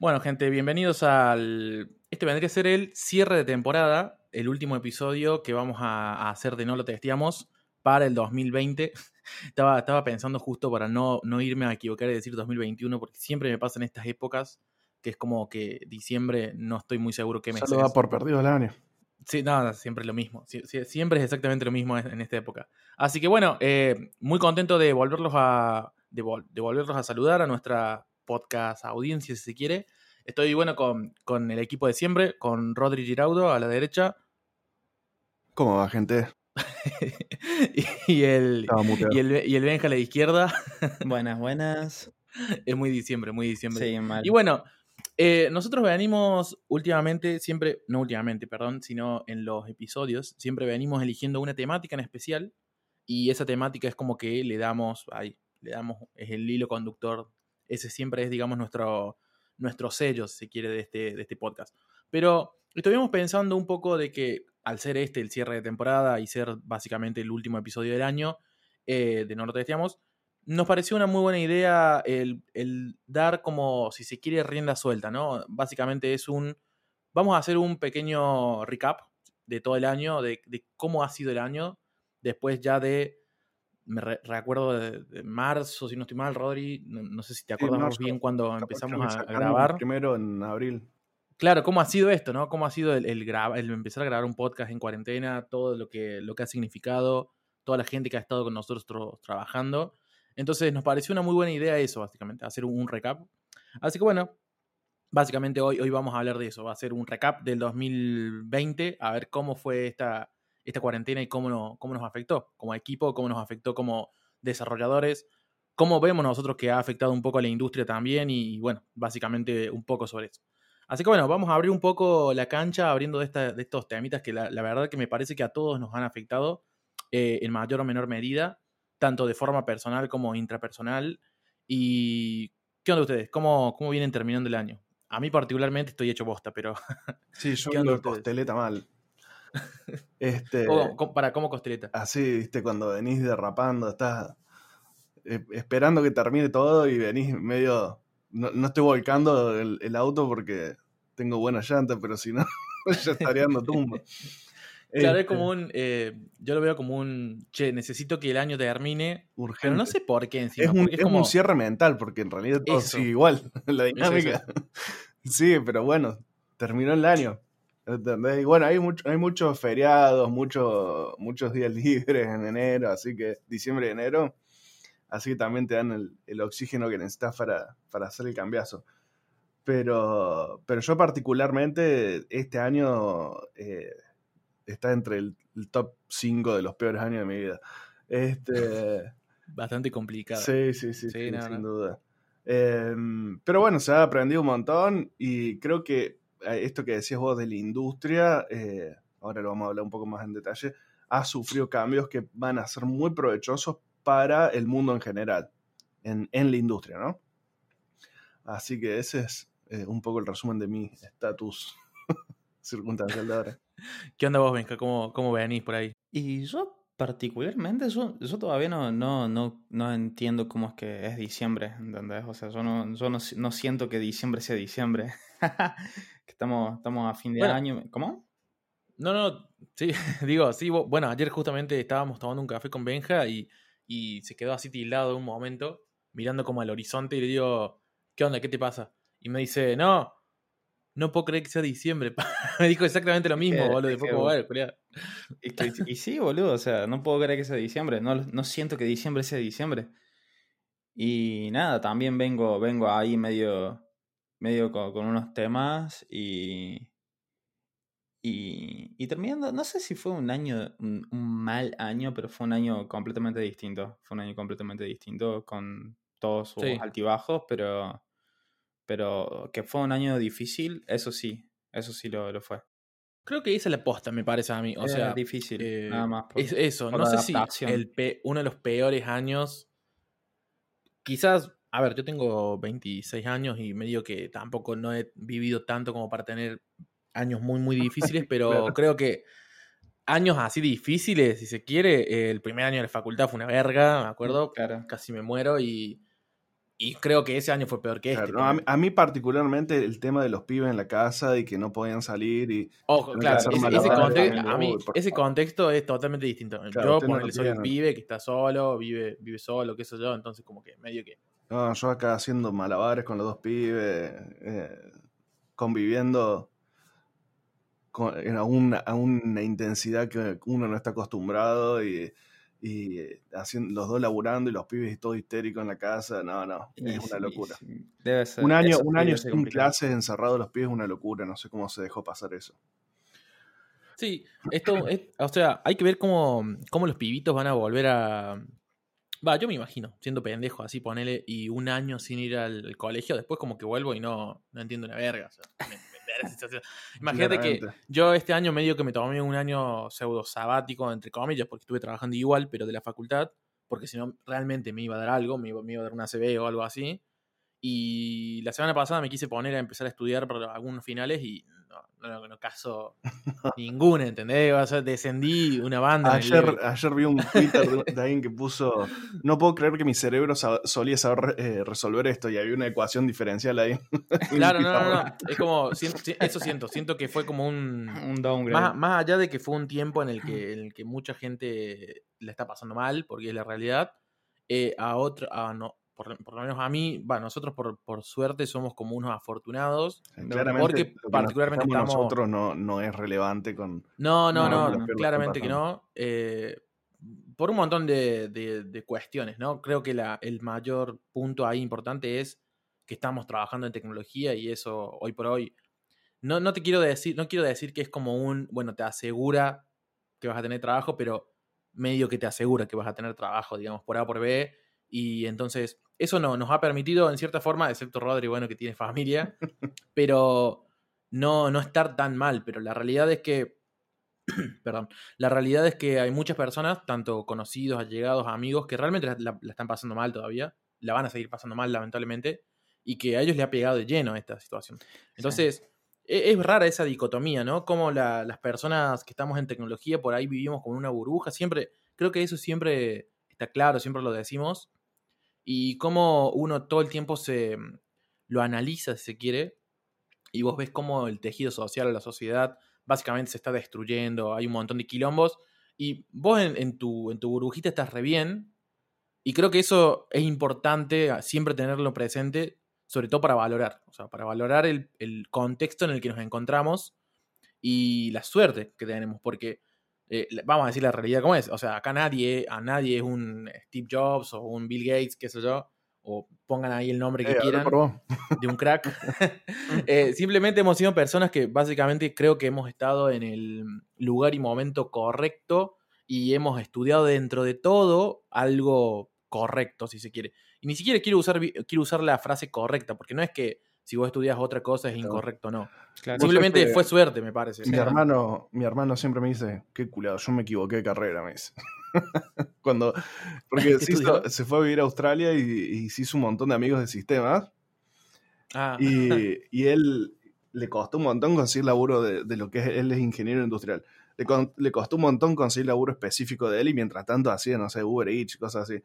Bueno, gente, bienvenidos al. Este vendría a ser el cierre de temporada, el último episodio que vamos a, hacer de No lo testeamos para el 2020. estaba, estaba pensando justo para no, no irme a equivocar y decir 2021, porque siempre me pasa en estas épocas que es como que diciembre no estoy muy seguro qué me Solo va por perdido el año. Sí, nada, siempre es lo mismo. siempre es exactamente lo mismo en esta época. Así que bueno, eh, muy contento de volverlos a, de, volverlos a saludar a nuestra podcast audiencia, si se quiere. Estoy bueno con, con el equipo de siempre, con Rodri Giraudo a la derecha. ¿Cómo va, gente? y, el, y, el, y el Benja a la izquierda. buenas, buenas. Es muy diciembre, muy diciembre. Sí, mal. Y bueno, eh, nosotros venimos últimamente, siempre, no últimamente, perdón, sino en los episodios, siempre venimos eligiendo una temática en especial y esa temática es como que le damos, ahí, le damos, es el hilo conductor, ese siempre es, digamos, nuestro, nuestro sello, si se quiere, de este, de este podcast. Pero estuvimos pensando un poco de que al ser este el cierre de temporada y ser básicamente el último episodio del año eh, de No lo testeamos, nos pareció una muy buena idea el, dar como, si se quiere, rienda suelta, ¿no? Básicamente es un, vamos a hacer un pequeño recap de todo el año, de, cómo ha sido el año, después ya de, me recuerdo de, marzo, si no estoy mal, Rodri, no, sé si te acuerdas bien cuando empezamos a, grabar. Primero en abril. Claro, cómo ha sido esto, ¿no? Cómo ha sido el, el, el empezar a grabar un podcast en cuarentena, todo lo que, lo que ha significado, toda la gente que ha estado con nosotros trabajando. Entonces nos pareció una muy buena idea eso, básicamente, hacer un, recap. Así que bueno, básicamente hoy, hoy vamos a hablar de eso. Va a ser un recap del 2020, a ver cómo fue esta, esta cuarentena y cómo, cómo nos afectó como equipo, cómo nos afectó como desarrolladores, cómo vemos nosotros que ha afectado un poco a la industria también y bueno, básicamente un poco sobre eso. Así que bueno, vamos a abrir un poco la cancha abriendo de, de estos temitas que la, verdad que me parece que a todos nos han afectado eh, en mayor o menor medida tanto de forma personal como intrapersonal. ¿Y qué onda ustedes? ¿Cómo, cómo vienen terminando el año? A mí particularmente estoy hecho bosta, pero... Sí, yo ando costeleta mal. Este, ¿Para cómo costeleta? Así, viste, cuando venís derrapando, estás eh, esperando que termine todo y venís medio... No, estoy volcando el, el, auto porque tengo buena llanta, pero si no, ya estaría dando tumba. Claro, es como este un. Eh, yo lo veo como un. Che, necesito que el año termine. Urgente. Pero no sé por qué encima. Es, un, es, como... un cierre mental, porque en realidad todo sigue igual. La dinámica. sí, pero bueno, terminó el año. Y bueno, hay, mucho, hay muchos feriados, muchos muchos días libres en enero, así que diciembre y enero. Así que también te dan el, el oxígeno que necesitas para, para hacer el cambiazo. Pero, pero yo particularmente este año eh, está entre el, top 5 de los peores años de mi vida. Este, Bastante complicado. Sí, sí, sí, sin duda. Em, pero bueno, se ha aprendido un montón y creo que esto que decías vos de la industria, eh, ahora lo vamos a hablar un poco más en detalle, ha sufrido cambios que van a ser muy provechosos para el mundo en general, en, la industria, ¿no? Así que ese es eh, un poco el resumen de mi estatus circunstancial de ahora. ¿Qué onda vos, Benja? ¿Cómo, ¿Cómo venís por ahí? Y yo particularmente, yo, yo todavía no, no, no, no entiendo cómo es que es diciembre, ¿entendés? O sea, yo no, yo no, no siento que diciembre sea diciembre. que estamos, estamos a fin de año. ¿Cómo? No, no, sí, digo, sí, bueno, ayer justamente estábamos tomando un café con Benja y, y se quedó así tildado un momento, mirando como al horizonte y le digo, ¿qué onda? ¿Qué te pasa? Y me dice, no, no puedo creer que sea diciembre. me dijo exactamente lo mismo, eh, boludo. y, sí, boludo, o sea, no puedo creer que sea diciembre. No, no siento que diciembre sea diciembre. Y nada, también vengo, vengo ahí medio, medio con, unos temas y, y, y, terminando, no sé si fue un año, un, mal año, pero fue un año completamente distinto. Fue un año completamente distinto con todos sus altibajos, pero pero que fue un año difícil, eso sí, eso sí lo, lo fue. Creo que es la posta, me parece a mí. O sea, difícil, eh, nada más. es eso, no sé si el uno de los peores años. Quizás, a ver, yo tengo 26 años y medio que tampoco no he vivido tanto como para tener años muy, muy difíciles, pero creo que años así difíciles, si se quiere, el primer año de la facultad fue una verga, me acuerdo, casi me muero y Y creo que ese año fue peor que este. a, mí, particularmente el tema de los pibes en la casa y que no podían salir y... Ojo, claro, ese, contexto, es totalmente distinto. yo soy un pibe que está solo, vive, vive solo, qué sé yo, entonces como que medio que... No, yo acá haciendo malabares con los dos pibes, eh, conviviendo con, a, una, a una intensidad que uno no está acostumbrado y y eh, haciendo, los dos laburando y los pibes todo histéricos en la casa, no, no, es una locura. Debe ser, un año, un año sin clases encerrados los pibes es una locura, no sé cómo se dejó pasar eso. Sí, esto, es, o sea, hay que ver cómo, cómo los pibitos van a volver a... Va, yo me imagino, siendo pendejo, así ponele, y un año sin ir al, colegio, después como que vuelvo y no, no entiendo una verga. O sea, Imagínate que yo este año medio que me tomé un año pseudo sabático, entre comillas, porque estuve trabajando igual, pero de la facultad, porque si no realmente me iba a dar algo, me iba, me iba a dar una CB o algo así. Y la semana pasada me quise poner a empezar a estudiar para algunos finales y no, no, caso ninguna, ¿entendés? O sea, descendí una banda. Ayer, ayer vi un Twitter de, alguien que puso: No puedo creer que mi cerebro solía saber eh, resolver esto y había una ecuación diferencial ahí. Claro, no, no, no. Es como, eso siento, siento que fue como un, un downgrade. Más, más, allá de que fue un tiempo en el que, en el que mucha gente le está pasando mal, porque es la realidad. Eh, a otro, a, no, por, lo menos a mí, bueno, nosotros por, por suerte somos como unos afortunados. claramente, porque particularmente estamos... nosotros no, no es relevante con... No, no, no, claramente que no. Eh, por un montón de, de, cuestiones, ¿no? Creo que la, el mayor punto ahí importante es que estamos trabajando en tecnología y eso hoy por hoy... No, no te quiero decir, no quiero decir que es como un, bueno, te asegura que vas a tener trabajo, pero medio que te asegura que vas a tener trabajo, digamos, por A por B y entonces, eso no, nos ha permitido, en cierta forma, excepto Rodri, bueno, que tiene familia, pero no, no estar tan mal. Pero la realidad es que, perdón, la realidad es que hay muchas personas, tanto conocidos, allegados, amigos, que realmente la, están pasando mal todavía, la van a seguir pasando mal, lamentablemente, y que a ellos le ha pegado de lleno esta situación. Entonces, e, es, rara esa dicotomía, ¿no? Como las personas que estamos en tecnología por ahí vivimos con una burbuja, siempre, creo que eso siempre está claro, siempre lo decimos, y cómo uno todo el tiempo se mm, lo analiza, si se quiere, y vos ves cómo el tejido social o la sociedad básicamente se está destruyendo, hay un montón de quilombos, y vos en, tu, en tu burbujita estás re bien, y creo que eso es importante ah, siempre tenerlo presente, sobre todo para valorar, o sea, para valorar el, el contexto en el que nos encontramos y la suerte que tenemos, porque eh, vamos a decir la realidad como es. O sea, acá nadie, a nadie es un Steve Jobs o un Bill Gates, qué sé yo, o pongan ahí el nombre que eh, quieran de un crack. Eh, simplemente hemos sido personas que básicamente creo que hemos estado en el lugar y momento correcto y hemos estudiado dentro de todo algo correcto, si se quiere. Y ni siquiera quiero usar, quiero usar la frase correcta, porque no es que si vos estudias otra cosa es incorrecto no. Simplemente fue suerte, me parece. Mi, hermano, mi hermano siempre me dice, qué culado, yo me equivoqué de carrera, me dice. Cuando, porque se, fue a vivir a Australia y, se hizo un montón de amigos de sistemas. Ah. Y, y, él le costó un montón conseguir laburo de, lo que es, él es ingeniero industrial. Le, le, costó un montón conseguir laburo específico de él y mientras tanto hacía, no sé, Uber Eats, cosas así.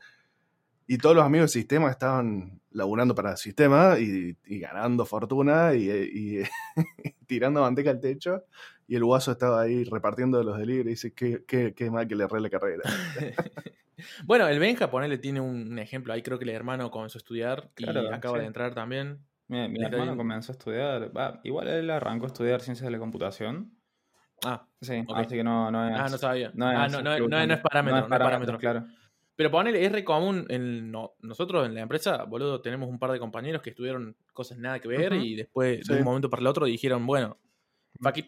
Y todos los amigos del sistema estaban laburando para el sistema y, ganando fortuna y, tirando manteca al techo. Y el guaso estaba ahí repartiendo los delivery y dice, qué, qué, qué mal que le erré la carrera. bueno, el Benja, ponele, tiene un ejemplo. Ahí creo que el hermano comenzó a estudiar y acaba de entrar también. Mi, hermano comenzó a estudiar, igual él arrancó a estudiar ciencias de la computación. Ah, sí, así que no, no es. Ah, no sabía. No es, ah, no, no, no, es parámetro, no es parámetro, claro. Pero ponele, es re común. En, nosotros en la empresa, boludo, tenemos un par de compañeros que estudiaron cosas nada que ver y después, de un momento para el otro, dijeron, bueno,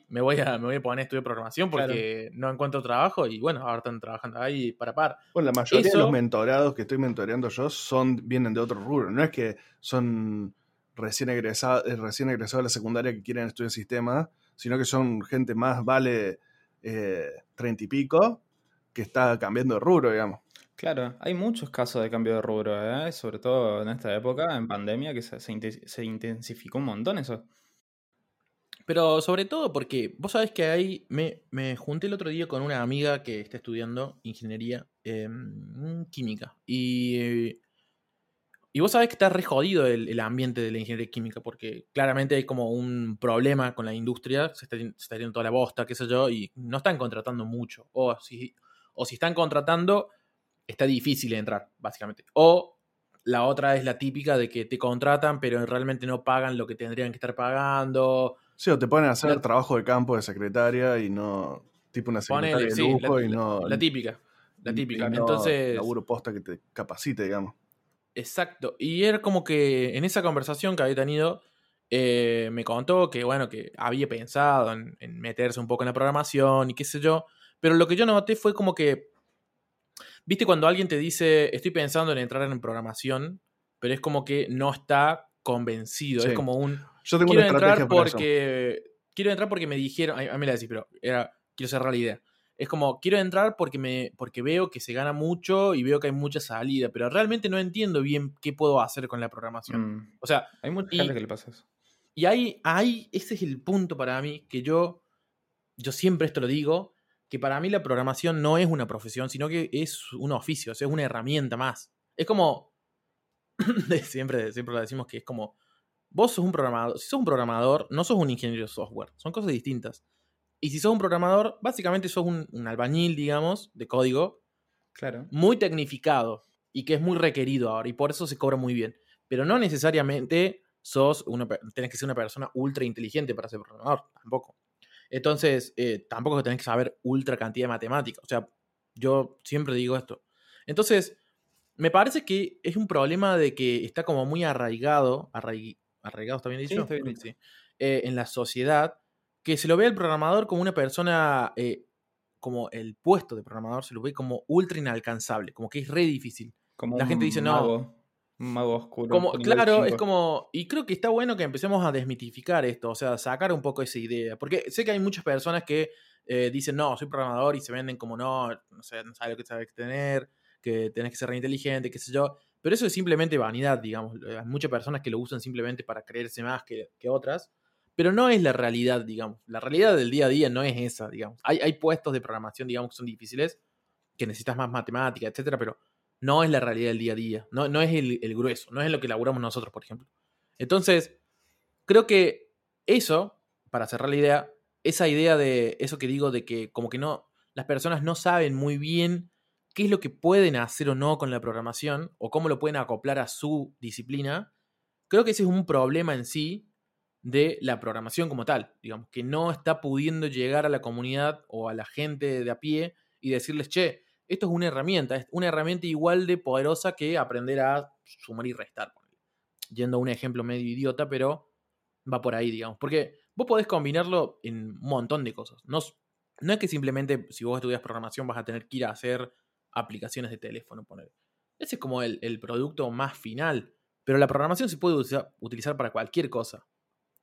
me voy a, me voy a poner a estudiar programación porque no encuentro trabajo y bueno, ahora están trabajando ahí para par. Bueno, la mayoría de los mentorados que estoy mentoreando yo son, vienen de otro rubro. No es que son recién egresados, eh, recién egresados de la secundaria que quieren estudiar sistemas, sino que son gente más vale eh, treinta y pico que está cambiando de rubro, digamos. Claro, hay muchos casos de cambio de rubro, ¿eh? sobre todo en esta época, en pandemia, que se, intensificó un montón eso. Pero sobre todo porque vos sabés que ahí me, me, junté el otro día con una amiga que está estudiando ingeniería en química. Y, Y vos sabés que está re jodido el, ambiente de la ingeniería química, porque claramente hay como un problema con la industria, se está, se está toda la bosta, qué sé yo, y no están contratando mucho. O si, o si están contratando, está difícil entrar, básicamente. O la otra es la típica de que te contratan, pero realmente no pagan lo que tendrían que estar pagando. Sí, o te ponen a hacer trabajo de campo de secretaria y no. Tipo una secretaria de lujo y no. La típica. La típica. Entonces. Laburo posta que te capacite, digamos. Exacto. Y era como que en esa conversación que había tenido, eh, me contó que, bueno, que había pensado en, meterse un poco en la programación y qué sé yo. Pero lo que yo noté fue como que, viste, cuando alguien te dice, estoy pensando en entrar en programación, pero es como que no está convencido. Es como un. Yo tengo quiero entrar porque. Quiero entrar porque me dijeron. A mí me la decís, pero era. Quiero cerrar la idea es como, quiero entrar porque, me, porque veo que se gana mucho y veo que hay mucha salida, pero realmente no entiendo bien qué puedo hacer con la programación. Mm. O sea... Hay mucha gente que le pasa eso. Y ahí, ahí, ese es el punto para mí, que yo, yo siempre esto lo digo, que para mí la programación no es una profesión, sino que es un oficio, es una herramienta más. Es como, siempre, siempre lo decimos que es como, vos sos un programador, si sos un programador, no sos un ingeniero de software, son cosas distintas. Y si sos un programador, básicamente sos un, albañil, digamos, de código. Claro. Muy tecnificado y que es muy requerido ahora y por eso se cobra muy bien. Pero no necesariamente sos una, tenés que ser una persona ultra inteligente para ser programador, tampoco. Entonces, eh, tampoco tenés que saber ultra cantidad de matemáticas. O sea, yo siempre digo esto. Entonces, me parece que es un problema de que está como muy arraigado, arraigado, ¿está bien dicho? Sí, eh, en la sociedad que se lo ve al programador como una persona, eh, como el puesto de programador se lo ve como ultra inalcanzable, como que es re difícil. Como la gente dice, no. Mago oscuro. Como, claro, es como. Y creo que está bueno que empecemos a desmitificar esto, o sea, sacar un poco esa idea. Porque sé que hay muchas personas que eh, dicen, no, soy programador y se venden como no, no sé, no sabes lo que sabes tener, que tenés que ser inteligente, qué sé yo. Pero eso es simplemente vanidad, digamos. Hay muchas personas que lo usan simplemente para creerse más que, que otras pero no es la realidad, digamos. La realidad del día a día no es esa, digamos. Hay, hay puestos de programación, digamos, que son difíciles, que necesitas más matemática, etcétera, pero no es la realidad del día a día. No, no es el, grueso, no es lo que elaboramos nosotros, por ejemplo. Entonces, creo que eso, para cerrar la idea, esa idea de eso que digo de que como que no, las personas no saben muy bien qué es lo que pueden hacer o no con la programación o cómo lo pueden acoplar a su disciplina, creo que ese es un problema en sí de la programación como tal, digamos, que no está pudiendo llegar a la comunidad o a la gente de a pie y decirles, che, esto es una herramienta, es una herramienta igual de poderosa que aprender a sumar y restar. Yendo a un ejemplo medio idiota, pero va por ahí, digamos, porque vos podés combinarlo en un montón de cosas. No, no es que simplemente si vos estudias programación vas a tener que ir a hacer aplicaciones de teléfono, poner. Ese es como el, producto más final, pero la programación se puede utilizar para cualquier cosa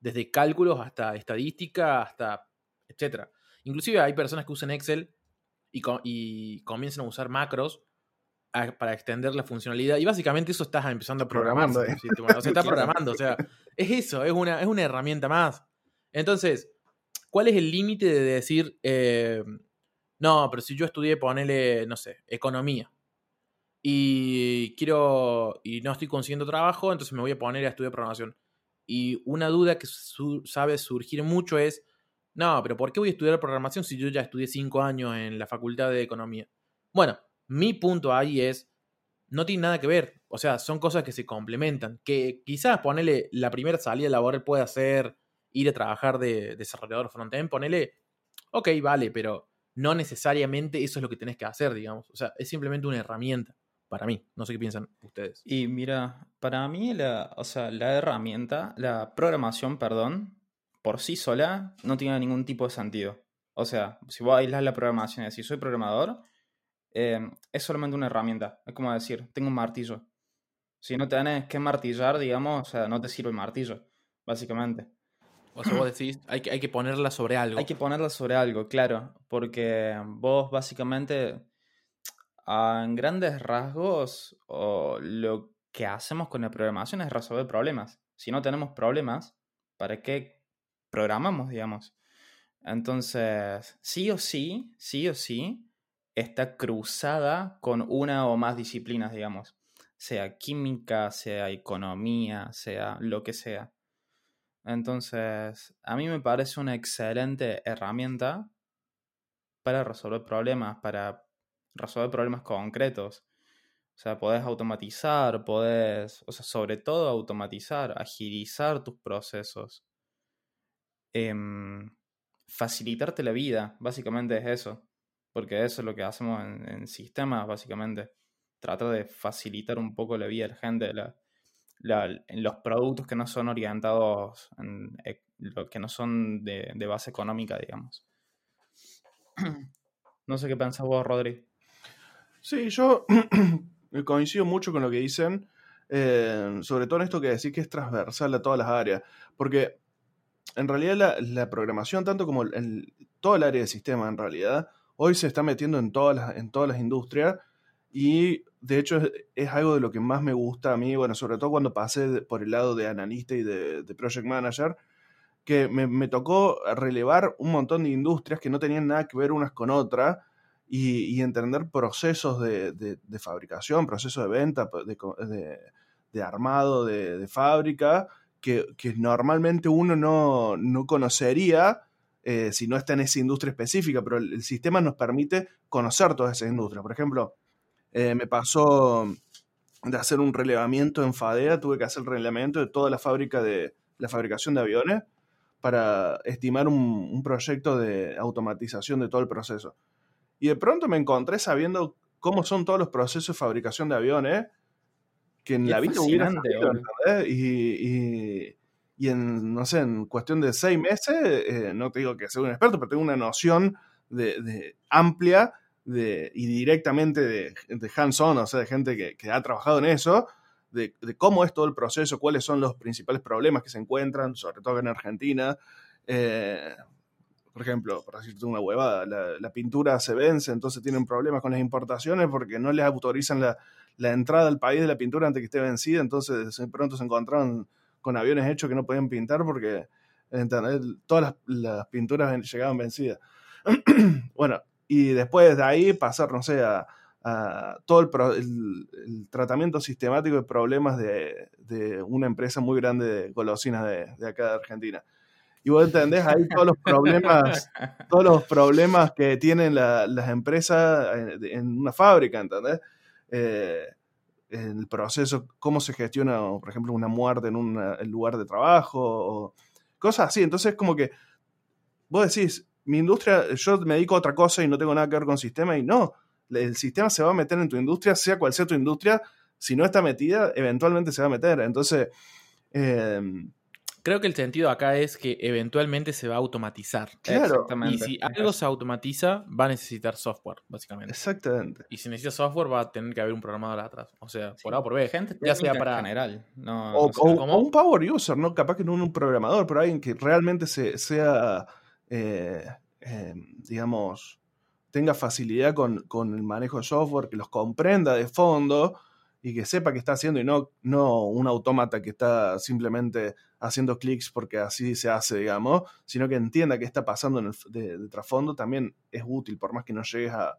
desde cálculos hasta estadística, hasta etcétera. Inclusive hay personas que usan Excel y, comienzan a usar macros para extender la funcionalidad. Y básicamente eso estás empezando a programar. o sea, está programando. O sea, es eso, es una, es una herramienta más. Entonces, ¿cuál es el límite de decir, eh, no, pero si yo estudié, ponele, no sé, economía, y quiero, y no estoy consiguiendo trabajo, entonces me voy a poner a estudiar programación. Y una duda que sabe surgir mucho es, no, pero ¿por qué voy a estudiar programación si yo ya estudié cinco años en la Facultad de Economía? Bueno, mi punto ahí es, no tiene nada que ver. O sea, son cosas que se complementan. Que quizás ponerle la primera salida laboral puede ser ir a trabajar de desarrollador frontend, ponele, ok, vale, pero no necesariamente eso es lo que tenés que hacer, digamos. O sea, es simplemente una herramienta para mí. No sé qué piensan ustedes. Y mira, para mí la, o sea, la herramienta, la programación, perdón, por sí sola no tiene ningún tipo de sentido. O sea, si vos aislas la programación y decís soy programador, eh, es solamente una herramienta. Es como decir, tengo un martillo. Si no tenés que martillar, digamos, o sea, no te sirve el martillo, básicamente. O sea, vos decís, hay que, hay que ponerla sobre algo. Hay que ponerla sobre algo, claro. Porque vos básicamente en grandes rasgos, lo que hacemos con la programación es resolver problemas. Si no tenemos problemas, ¿para qué programamos, digamos? Entonces, sí o sí, sí o sí, está cruzada con una o más disciplinas, digamos. sea química, sea economía, sea lo que sea. Entonces, a mí me parece una excelente herramienta para resolver problemas, para resolver problemas concretos. O sea, podés automatizar, podés, o sea, sobre todo automatizar, agilizar tus procesos. Em, facilitarte la vida, básicamente es eso. Porque eso es lo que hacemos en, sistemas, básicamente. Tratar de facilitar un poco la vida de la gente, en los productos que no son orientados, en, eh, que no son de, de base económica, digamos. No sé qué pensás vos, Rodri. Sí, yo coincido mucho con lo que dicen, eh, sobre todo en esto que decís que es transversal a todas las áreas, porque en realidad la, programación, tanto como el, todo el área de sistema en realidad, hoy se está metiendo en todas las, en todas las industrias y de hecho es, algo de lo que más me gusta a mí, bueno, sobre todo cuando pasé por el lado de analista y de, project manager, que me, tocó relevar un montón de industrias que no tenían nada que ver unas con otras y, entender procesos de, fabricación, procesos de venta, de, armado, de, fábrica, que, normalmente uno no, conocería eh, si no está en esa industria específica, pero el, sistema nos permite conocer todas esas industrias. Por ejemplo, eh, me pasó de hacer un relevamiento en FADEA, tuve que hacer el relevamiento de toda la fábrica de la fabricación de aviones para estimar un proyecto de automatización de todo el proceso. Y de pronto me encontré sabiendo cómo son todos los procesos de fabricación de aviones, que en la vida hubiera y, y, en, no sé, en cuestión de seis meses, eh, no te digo que sea un experto, pero tengo una noción de, amplia de, y directamente de, hands-on, o sea, de gente que, ha trabajado en eso, de, cómo es todo el proceso, cuáles son los principales problemas que se encuentran, sobre todo en Argentina. Eh, por ejemplo, por decirte una huevada, la, pintura se vence, entonces tienen problemas con las importaciones porque no les autorizan la, entrada al país de la pintura antes que esté vencida, entonces de pronto se encontraron con aviones hechos que no podían pintar porque todas las, pinturas llegaban vencidas. bueno, y después de ahí pasar, no sé, a, todo el, tratamiento sistemático de problemas de, una empresa muy grande de golosinas de, de acá de Argentina y vos entendés ahí todos los problemas, todos los problemas que tienen las empresas en, una fábrica, ¿entendés? Eh, el proceso, cómo se gestiona, por ejemplo, una muerte en un lugar de trabajo, o cosas así. Entonces, como que vos decís, mi industria, yo me dedico a otra cosa y no tengo nada que ver con sistema, y no, el sistema se va a meter en tu industria, sea cual sea tu industria, si no está metida, eventualmente se va a meter. Entonces, eh, Creo que el sentido acá es que eventualmente se va a automatizar. Claro. Y si algo se automatiza, va a necesitar software, básicamente. Exactamente. Y si necesita software, va a tener que haber un programador atrás. O sea, por A o por B. Gente ya sea para. general. o, un power user, ¿no? Capaz que no un programador, pero alguien que realmente se, sea. Eh, eh, digamos. tenga facilidad con, con el manejo de software, que los comprenda de fondo y que sepa qué está haciendo y no, no un autómata que está simplemente haciendo clics porque así se hace, digamos, sino que entienda qué está pasando en el, de, trasfondo, también es útil, por más que no llegues a,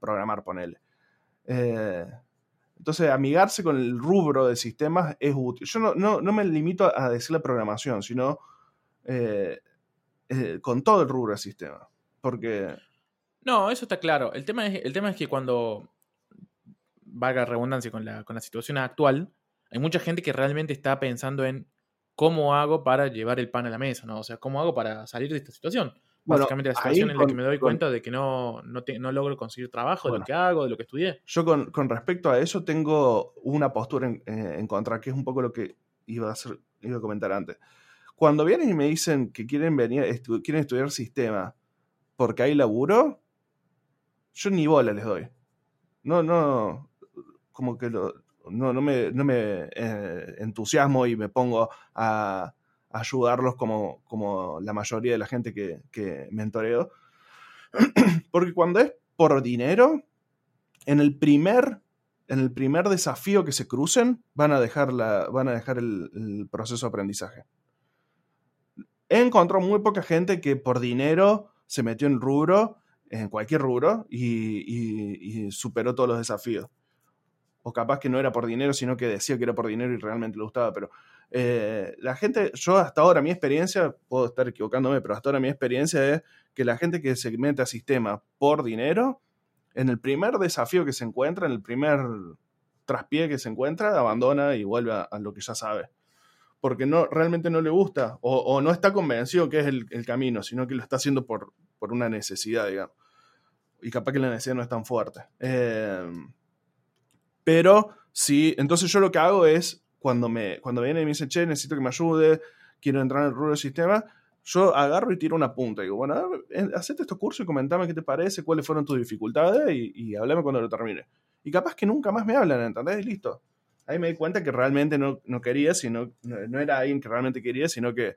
programar, ponele. Eh, entonces, amigarse con el rubro de sistemas es útil. Yo no, me limito a decir la programación, sino eh, eh, con todo el rubro de sistemas. Porque... No, eso está claro. El tema es, el tema es que cuando valga redundancia con la, con la situación actual, hay mucha gente que realmente está pensando en cómo hago para llevar el pan a la mesa, ¿no? O sea, cómo hago para salir de esta situación. Básicamente la situación en la que me doy cuenta de que no, no, logro conseguir trabajo de lo que hago, de lo que estudié. Yo con, respecto a eso tengo una postura en, eh, contra, que es un poco lo que iba a, hacer, iba a comentar antes. Cuando vienen y me dicen que quieren venir, quieren estudiar sistema porque hay laburo, yo ni bola les doy. No, no, como que no, no, me, eh, entusiasmo y me pongo a, ayudarlos como, como, la mayoría de la gente que, que mentoreo. Porque cuando es por dinero, en el primer, en el primer desafío que se crucen, van a dejar, la, van a dejar el, proceso de aprendizaje. He encontrado muy poca gente que por dinero se metió en rubro, en cualquier rubro, y superó todos los desafíos o capaz que no era por dinero, sino que decía que era por dinero y realmente le gustaba, pero eh, la gente, yo hasta ahora mi experiencia, puedo estar equivocándome, pero hasta ahora mi experiencia es que la gente que se mete sistema por dinero, en el primer desafío que se encuentra, en el primer traspié que se encuentra, abandona y vuelve a, lo que ya sabe. Porque no, realmente no le gusta o, no está convencido que es el, camino, sino que lo está haciendo por, por, una necesidad, digamos. Y capaz que la necesidad no es tan fuerte. Eh, pero sí, entonces yo lo que hago es cuando me, cuando viene y me dice, che, necesito que me ayude, quiero entrar en el rubro del sistema, yo agarro y tiro una punta. Digo, bueno, hacete estos cursos y comentame qué te parece, cuáles fueron tus dificultades y, y cuando lo termine. Y capaz que nunca más me hablan, ¿entendés? Y listo. Ahí me di cuenta que realmente no, no quería, sino, no, era alguien que realmente quería, sino que,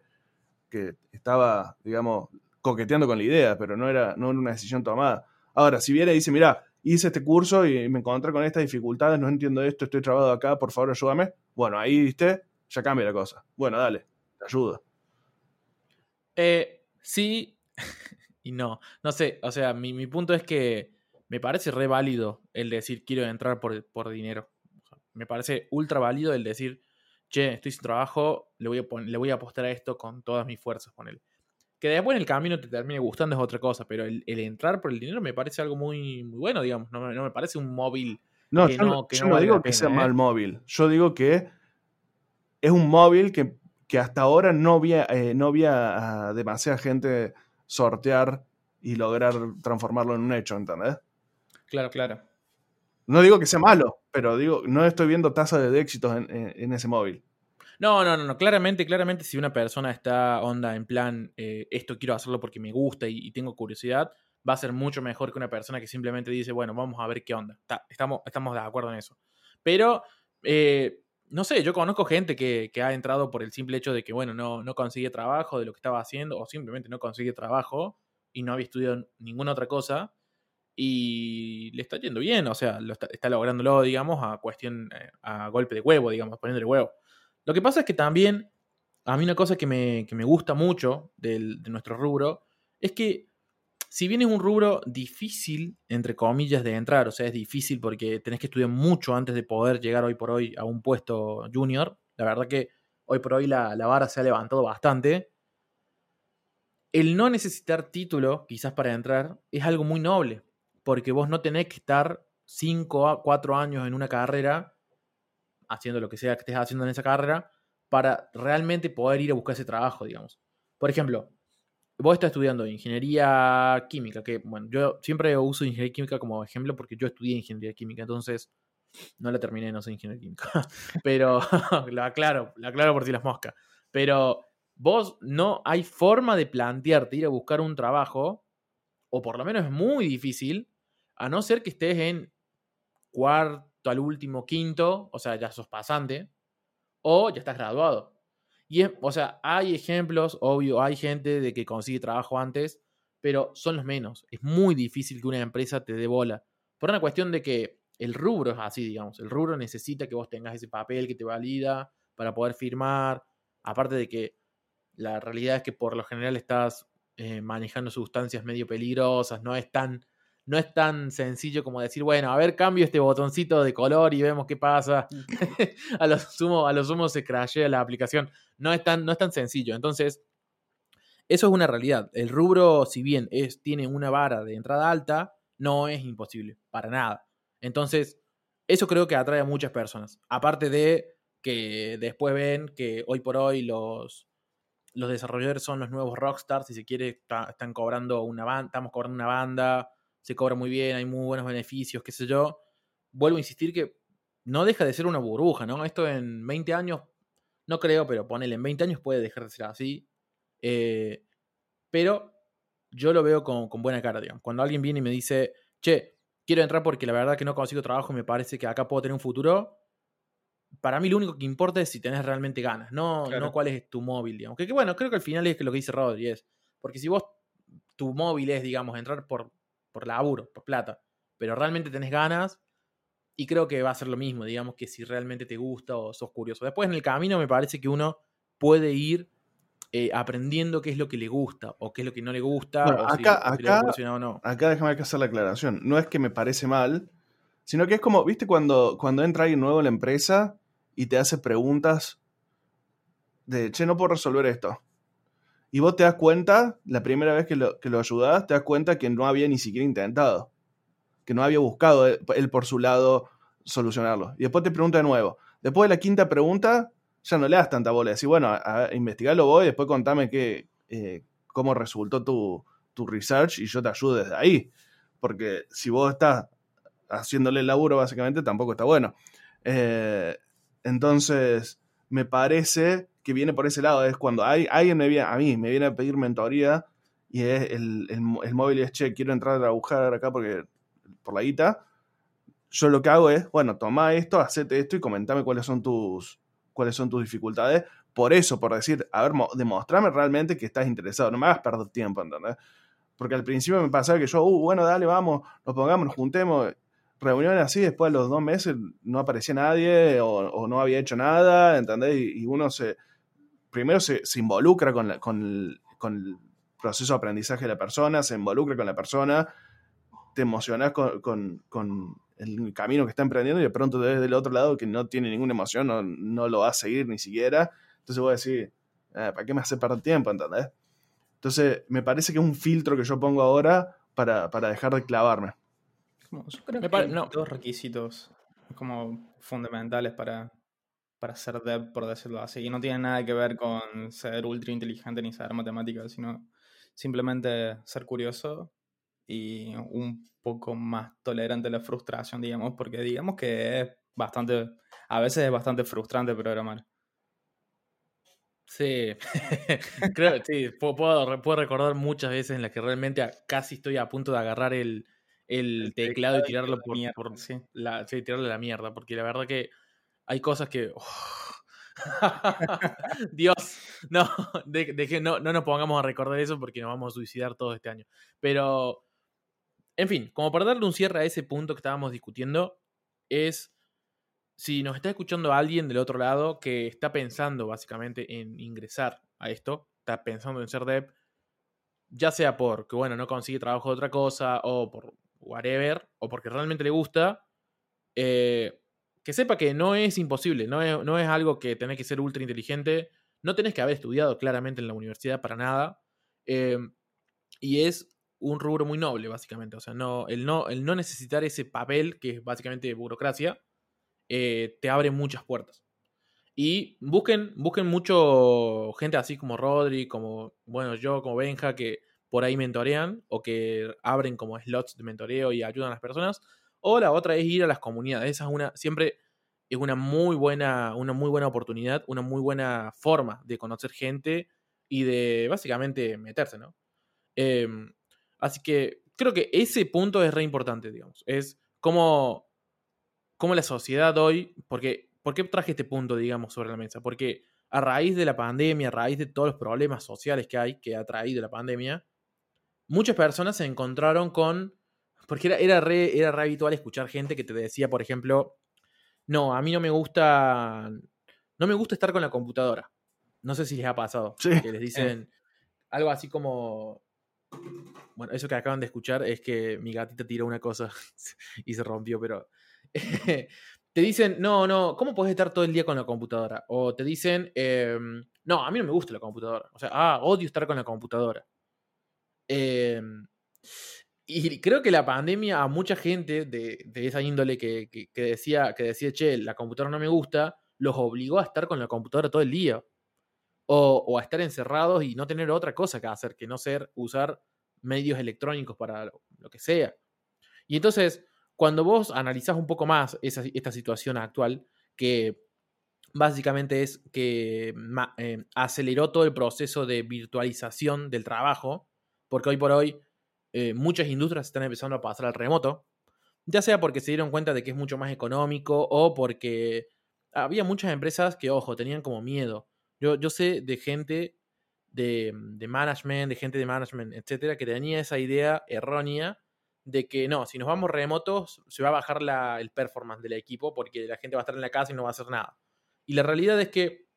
que estaba, digamos, coqueteando con la idea, pero no era, no era una decisión tomada. Ahora, si viene y dice, mira, hice este curso y me encontré con estas dificultades, no entiendo esto, estoy trabado acá, por favor ayúdame. Bueno, ahí, viste, ya cambia la cosa. Bueno, dale, te ayudo. Eh, sí y no. No sé, o sea, mi, punto es que me parece re válido el decir quiero entrar por, por dinero. me parece ultra válido el decir, che, estoy sin trabajo, le voy a, le voy a apostar a esto con todas mis fuerzas, con él. Que después en el camino te termine gustando es otra cosa, pero el, entrar por el dinero me parece algo muy, muy bueno, digamos. No, me parece un móvil. No, que yo no, que no, digo que sea ¿eh? mal móvil. Yo digo que es un móvil que, hasta ahora no había, eh, no había demasiada gente sortear y lograr transformarlo en un hecho, ¿entendés? Claro, claro. No digo que sea malo, pero digo, no estoy viendo tasa de éxitos en ese móvil. No, no, no, no. Claramente, claramente, si una persona está onda en plan, eh, esto quiero hacerlo porque me gusta y, tengo curiosidad, va a ser mucho mejor que una persona que simplemente dice, bueno, vamos a ver qué onda. estamos, estamos de acuerdo en eso. Pero, eh, no sé, yo conozco gente que, ha entrado por el simple hecho de que, bueno, no, no consigue trabajo de lo que estaba haciendo o simplemente no consigue trabajo y no había estudiado ninguna otra cosa y le está yendo bien, o sea, lo está, está lográndolo, digamos, a cuestión, eh, a golpe de huevo, digamos, poniéndole huevo. Lo que pasa es que también, a mí una cosa que me, gusta mucho de nuestro rubro es que si bien es un rubro difícil, entre comillas, de entrar, o sea, es difícil porque tenés que estudiar mucho antes de poder llegar hoy por hoy a un puesto junior, la verdad que hoy por hoy la, la vara se ha levantado bastante, el no necesitar título, quizás para entrar, es algo muy noble, porque vos no tenés que estar 5 a 4 años en una carrera haciendo lo que sea que estés haciendo en esa carrera para realmente poder ir a buscar ese trabajo, digamos. Por ejemplo, vos estás estudiando ingeniería química, que bueno, yo siempre uso ingeniería química como ejemplo porque yo estudié ingeniería química, entonces no la terminé, no soy ingeniero química, pero la aclaro, la aclaro por si las moscas. Pero vos no hay forma de plantearte ir a buscar un trabajo, o por lo menos es muy difícil, a no ser que estés en cuarto al último quinto, o sea, ya sos pasante, o ya estás graduado. Y o sea, hay ejemplos, obvio, hay gente de que consigue trabajo antes, pero son los menos. Es muy difícil que una empresa te dé bola. Por una cuestión de que el rubro es así, digamos. El rubro necesita que vos tengas ese papel que te valida para poder firmar. Aparte de que la realidad es que por lo general estás eh, manejando sustancias medio peligrosas, no es tan no es tan sencillo como decir, bueno, a ver, cambio este botoncito de color y vemos qué pasa. Mm. a lo sumo, a lo sumo se crashea la aplicación. No es, tan, no es tan sencillo. Entonces, eso es una realidad. El rubro, si bien es, tiene una vara de entrada alta, no es imposible, para nada. Entonces, eso creo que atrae a muchas personas. Aparte de que después ven que hoy por hoy los, los desarrolladores son los nuevos rockstars, si se quiere, están cobrando una banda, estamos cobrando una banda, se cobra muy bien, hay muy buenos beneficios, qué sé yo. Vuelvo a insistir que no deja de ser una burbuja, ¿no? Esto en 20 años, no creo, pero ponele, en 20 años puede dejar de ser así. Eh, pero yo lo veo con, buena cara, digamos. Cuando alguien viene y me dice, che, quiero entrar porque la verdad que no consigo trabajo y me parece que acá puedo tener un futuro, para mí lo único que importa es si tenés realmente ganas, no, no cuál es tu móvil, digamos. Que, bueno, creo que al final es lo que dice Rodri, es, porque si vos, tu móvil es, digamos, entrar por, por laburo, por plata, pero realmente tenés ganas y creo que va a ser lo mismo, digamos, que si realmente te gusta o sos curioso. Después en el camino me parece que uno puede ir eh, aprendiendo qué es lo que le gusta o qué es lo que no le gusta. acá, acá, acá déjame hacer la aclaración. No es que me parece mal, sino que es como, ¿viste cuando, cuando entra alguien nuevo en la empresa y te hace preguntas de, che, no puedo resolver esto? Y vos te das cuenta, la primera vez que lo, que lo ayudás, te das cuenta que no había ni siquiera intentado, que no había buscado él por su lado solucionarlo. Y después te pregunta de nuevo. Después de la quinta pregunta, ya no le das tanta bola. Decís, bueno, a, investigarlo vos y después contame qué, eh, cómo resultó tu, tu research y yo te ayudo desde ahí. Porque si vos estás haciéndole el laburo, básicamente, tampoco está bueno. Eh, entonces, me parece que viene por ese lado. Es cuando hay, alguien me viene, a mí me viene a pedir mentoría y es el, el, móvil es, che, quiero entrar a trabajar acá porque, por la guita. Yo lo que hago es, bueno, toma esto, hacete esto y comentame cuáles son tus, cuáles son tus dificultades. Por eso, por decir, a ver, demostrame realmente que estás interesado. No me hagas perder tiempo, ¿entendés? Porque al principio me pasaba que yo, uh, bueno, dale, vamos, nos pongamos, nos juntemos. Reuniones así, después de los dos meses no aparecía nadie o, no había hecho nada, ¿entendés? Y, uno se. Primero se, involucra con, con, el, con, el, proceso de aprendizaje de la persona, se involucra con la persona, te emocionas con, con, el camino que está emprendiendo y de pronto desde el otro lado que no tiene ninguna emoción, no, no lo va a seguir ni siquiera. Entonces voy a decir, eh, ¿para qué me hace perder tiempo? ¿Entendés? Entonces, me parece que es un filtro que yo pongo ahora para, dejar de clavarme. yo creo que hay dos requisitos como fundamentales para, para ser dev, por decirlo así. Y no tiene nada que ver con ser ultra inteligente ni saber matemáticas, sino simplemente ser curioso y un poco más tolerante a la frustración, digamos, porque digamos que es bastante, a veces es bastante frustrante programar. Sí, creo, sí, puedo, puedo, recordar muchas veces en las que realmente casi estoy a punto de agarrar el, el, teclado, y tirarlo por, por sí. La, sí, tirarle la mierda, porque la verdad que hay cosas que... Dios, no, de, no, no nos pongamos a recordar eso porque nos vamos a suicidar todo este año. Pero, en fin, como para darle un cierre a ese punto que estábamos discutiendo, es si nos está escuchando alguien del otro lado que está pensando básicamente en ingresar a esto, está pensando en ser dev, ya sea porque, bueno, no consigue trabajo de otra cosa o por whatever, o porque realmente le gusta, eh, que sepa que no es imposible, no es, no es algo que tenés que ser ultra inteligente, no tenés que haber estudiado claramente en la universidad para nada, eh, y es un rubro muy noble, básicamente, o sea, no, el, no, el no necesitar ese papel que es básicamente burocracia, eh, te abre muchas puertas. Y busquen, busquen mucho gente así como Rodri, como, bueno, yo, como Benja, que por ahí mentorean o que abren como slots de mentoreo y ayudan a las personas. O la otra es ir a las comunidades. Esa es una, siempre es una muy buena, una muy buena oportunidad, una muy buena forma de conocer gente y de básicamente meterse, ¿no? Em, así que creo que ese punto es re importante, digamos. Es como cómo la sociedad hoy, porque, ¿por qué traje este punto, digamos, sobre la mesa? Porque a raíz de la pandemia, a raíz de todos los problemas sociales que hay, que ha traído la pandemia, muchas personas se encontraron con, porque era, era, re, era habitual escuchar gente que te decía, por ejemplo, no, a mí no me gusta, no me gusta estar con la computadora. No sé si les ha pasado. Que les dicen algo así como, bueno, eso que acaban de escuchar es que mi gatita tiró una cosa y se rompió, pero te dicen, no, no, ¿cómo puedes estar todo el día con la computadora? O te dicen, em, no, a mí no me gusta la computadora. O sea, ah, odio estar con la computadora. Em, y creo que la pandemia a mucha gente de, esa índole que, decía, que decía, che, la computadora no me gusta, los obligó a estar con la computadora todo el día. O, a estar encerrados y no tener otra cosa que hacer que no ser usar medios electrónicos para lo que sea. Y entonces, cuando vos analizás un poco más esta situación actual, que básicamente es que eh, aceleró todo el proceso de virtualización del trabajo, porque hoy por hoy eh, muchas industrias están empezando a pasar al remoto, ya sea porque se dieron cuenta de que es mucho más económico o porque había muchas empresas que, ojo, tenían como miedo. Yo, yo sé de gente de, de management, de gente de management, etcétera, que tenía esa idea errónea de que no, si nos vamos remotos, se va a bajar el performance del equipo porque la gente va a estar en la casa y no va a hacer nada. Y la realidad es que,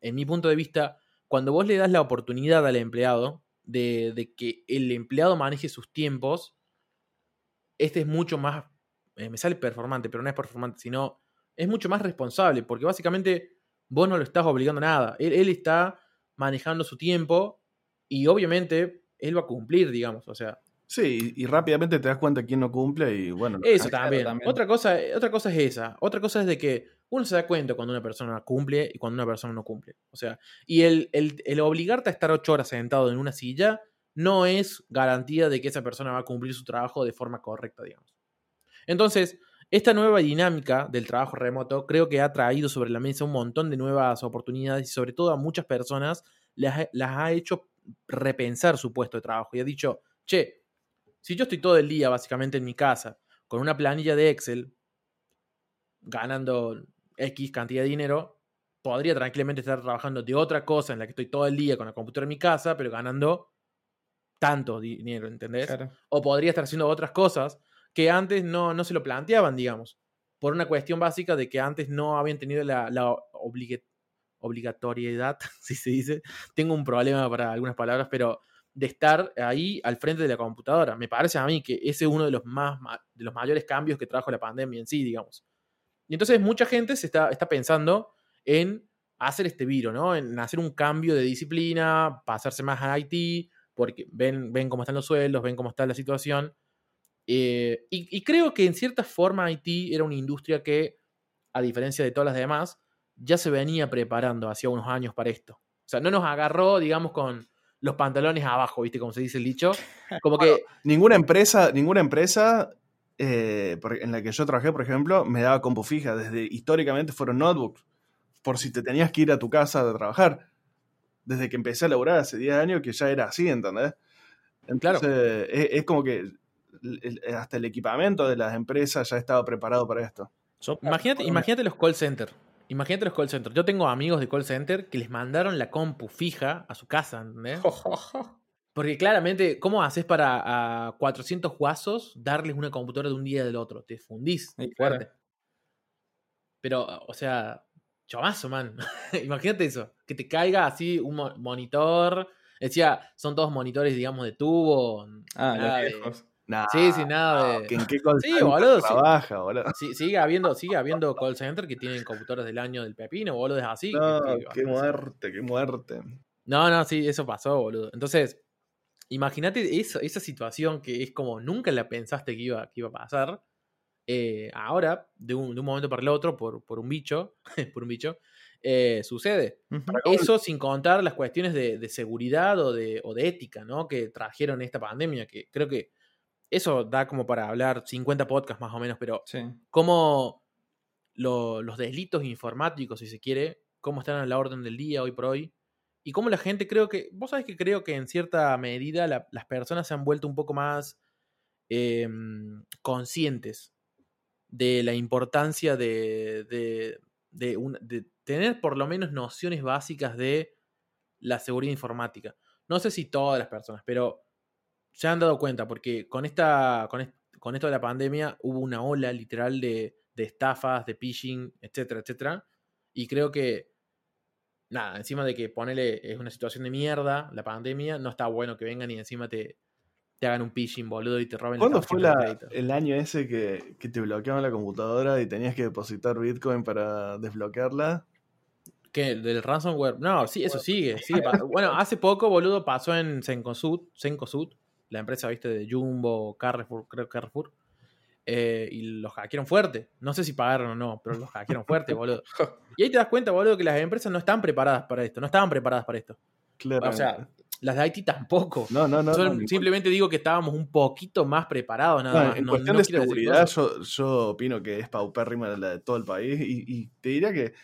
en mi punto de vista, cuando vos le das la oportunidad al empleado de, que el empleado maneje sus tiempos, este es mucho más eh, me sale performante, pero no es performante, sino es mucho más responsable, porque básicamente vos no lo estás obligando a nada. Él, está manejando su tiempo y obviamente él va a cumplir, digamos, o sea. Sí, y, rápidamente te das cuenta quién no cumple y bueno. Eso también. Otra, cosa, otra cosa es esa. Otra cosa es de que uno se da cuenta cuando una persona cumple y cuando una persona no cumple. O sea, y el, obligarte a estar ocho horas sentado en una silla no es garantía de que esa persona va a cumplir su trabajo de forma correcta, digamos. Entonces, esta nueva dinámica del trabajo remoto creo que ha traído sobre la mesa un montón de nuevas oportunidades y sobre todo a muchas personas las, ha hecho repensar su puesto de trabajo y ha dicho, che, si yo estoy todo el día básicamente en mi casa con una planilla de Excel ganando X cantidad de dinero, podría tranquilamente estar trabajando de otra cosa en la que estoy todo el día con la computadora en mi casa, pero ganando tanto dinero, ¿entendés? O podría estar haciendo otras cosas que antes no, no, se lo planteaban, digamos, por una cuestión básica de que antes no habían tenido la, la obligatoriedad, si se dice. Tengo un problema para algunas palabras, pero de estar ahí al frente de la computadora. Me parece a mí que ese es uno de los, más, de los mayores cambios que trajo la pandemia en sí, digamos. Y entonces mucha gente se está, está pensando en hacer este viro, ¿no? En hacer un cambio de disciplina, pasarse más a IT, porque ven, ven cómo están los sueldos, ven cómo está la situación. Eh, y, creo que en cierta forma Haití era una industria que, a diferencia de todas las demás, ya se venía preparando hacía unos años para esto. O sea, no nos agarró, digamos, con los pantalones abajo, ¿viste? Como se dice el dicho. Como que. ninguna empresa, ninguna empresa eh, en la que yo trabajé, por ejemplo, me daba compu fija. Desde históricamente fueron notebooks. Por si te tenías que ir a tu casa a trabajar desde que empecé a laburar hace 10 años que ya era así, ¿entendés? Entonces, claro. es, como que hasta el equipamiento de las empresas ya estaba preparado para esto. imagínate, imagínate los call centers. Imagínate los call centers. Yo tengo amigos de call center que les mandaron la compu fija a su casa, ¿entendés? Porque claramente, ¿cómo haces para a 400 guasos darles una computadora de un día del otro? Te fundís fuerte. Pero, o sea, Chamazo, man. Imagínate eso. Que te caiga así un monitor. Decía, son todos monitores, digamos, de tubo. Ah, nada de... sí, sí, nada de. ¿En qué call sí, boludo, trabaja, boludo? Sí, sigue habiendo, sigue habiendo call center que tienen computadoras del año del pepino, boludo, es así. No, qué muerte, qué muerte. No, no, sí, eso pasó, boludo. Entonces, imagínate esa situación que es como nunca la pensaste que iba, que iba a pasar. Eh, ahora, de un, momento para el otro, por, un bicho, por un bicho, eh, sucede. Eso sin contar las cuestiones de, seguridad o de, ética, ¿no? Que trajeron esta pandemia, que creo que eso da como para hablar 50 podcasts más o menos, pero cómo los delitos informáticos, si se quiere, cómo están a la orden del día hoy por hoy, y cómo la gente creo que, vos sabés que creo que en cierta medida las personas se han vuelto un poco más em, conscientes de la importancia de, de, tener por lo menos nociones básicas de la seguridad informática. No sé si todas las personas, pero se han dado cuenta porque con, esta, con, con esto de la pandemia hubo una ola literal de, de estafas, de phishing, etcétera, etcétera. Y creo que, nada, encima de que ponele es una situación de mierda, la pandemia, no está bueno que vengan y encima te, te hagan un phishing, boludo, y te roben ¿Cuándo fue el año ese que, te bloqueaban la computadora y tenías que depositar Bitcoin para desbloquearla? ¿Qué? ¿Del ransomware? No, sí, eso sigue. bueno, hace poco, boludo, pasó en Sencosud, Sencosud, la empresa, viste, de Jumbo, Carrefour, creo Carrefour. Eh, y los hackearon fuerte. No sé si pagaron o no, pero los hackearon fuerte, boludo. Y ahí te das cuenta, boludo, que las empresas no están preparadas para esto, no estaban preparadas para esto. Claro. O sea, las de Haití tampoco. No, no, no. simplemente digo que estábamos un poquito más preparados, nada más. En cuestión de seguridad, yo, opino que es paupérrima la de todo el país. Y, te diría que,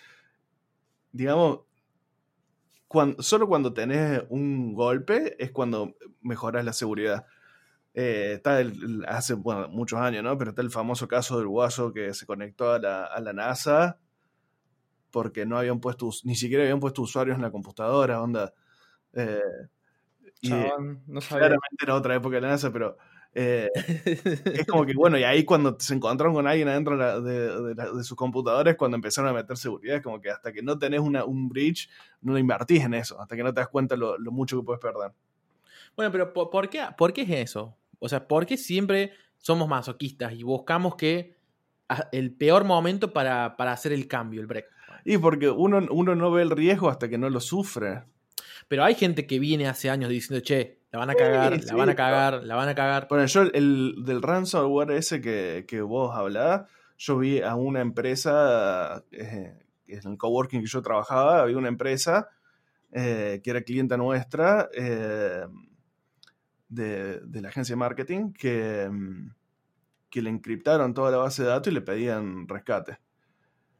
digamos, cuando, solo cuando tenés un golpe es cuando mejoras la seguridad. Eh, está el, hace bueno, muchos años, ¿no? Pero está el famoso caso del guaso que se conectó a la, a la NASA porque no habían puesto, ni siquiera habían puesto usuarios en la computadora, onda. Eh, no Claramente era otra época de la NASA, pero eh, es como que, bueno, y ahí cuando se encontraron con alguien adentro de, de, sus computadores, cuando empezaron a meter seguridad, es como que hasta que no tenés una, un bridge, no lo invertís en eso, hasta que no te das cuenta lo, lo mucho que puedes perder. Bueno, pero ¿por qué, ¿por qué es eso? O sea, ¿por qué siempre somos masoquistas y buscamos que el peor momento para, hacer el cambio, el break. Y porque uno, uno no ve el riesgo hasta que no lo sufre. Pero hay gente que viene hace años diciendo, che, la van a cagar, la van a cagar, la van a cagar. Bueno, yo el del ransomware ese que, que vos hablás, yo vi a una empresa, eh, en el coworking que yo trabajaba, había una empresa eh, que era clienta nuestra eh, de, de, la agencia de marketing que, mm, que le encriptaron toda la base de datos y le pedían rescate.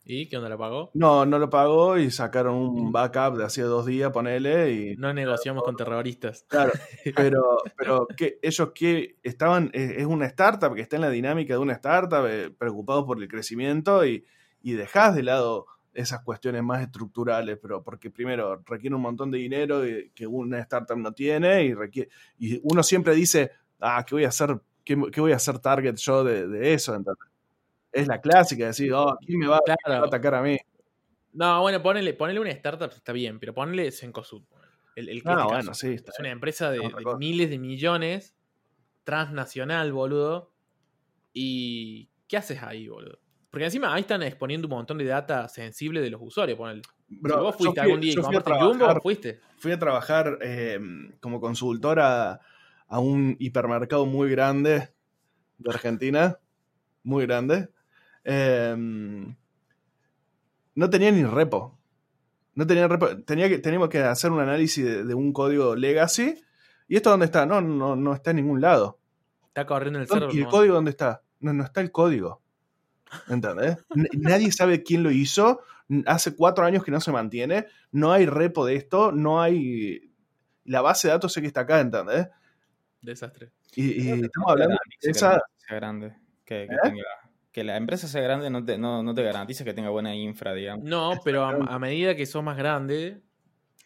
¿Y qué onda lo pagó? No, no lo pagó y sacaron un backup de hacía dos días, ponele. Y, no negociamos con terroristas. Claro, pero, pero que ellos que estaban, es una startup que está en la dinámica de una startup, eh, preocupados por el crecimiento y, y dejás de lado esas cuestiones más estructurales, pero porque primero requiere un montón de dinero que una startup no tiene y, requiere, y uno siempre dice, ah, ¿qué voy a hacer? ¿Qué, voy a hacer target yo de, de eso? Entonces, es la clásica, decir, oh, ¿quién me va, a atacar a mí? No, bueno, ponele, ponele una startup, está bien, pero ponele Sencosud. El, el sí, es una empresa de, miles de millones, transnacional, boludo. ¿Y qué haces ahí, boludo? Porque encima ahí están exponiendo un montón de data sensible de los usuarios. Ponele. si vos fuiste algún día y Jumbo, fuiste. Fui a trabajar eh, como consultora a un hipermercado muy grande de Argentina. Muy grande. Em, no tenía ni repo. No tenía repo. Tenía que, teníamos que hacer un análisis de, un código legacy. ¿Y esto dónde está? No, no, no está en ningún lado. Está corriendo el server. ¿Y el código dónde está? No, no está el código. ¿Entendés? Nadie sabe quién lo hizo. Hace cuatro años que no se mantiene. No hay repo de esto. No hay. La base de datos sé que está acá, ¿entendés? Desastre. Y, estamos hablando de esa. grande. Que, que ¿Eh? que la empresa sea grande no te, no, te garantiza que tenga buena infra, digamos. No, pero a, medida que sos más grande,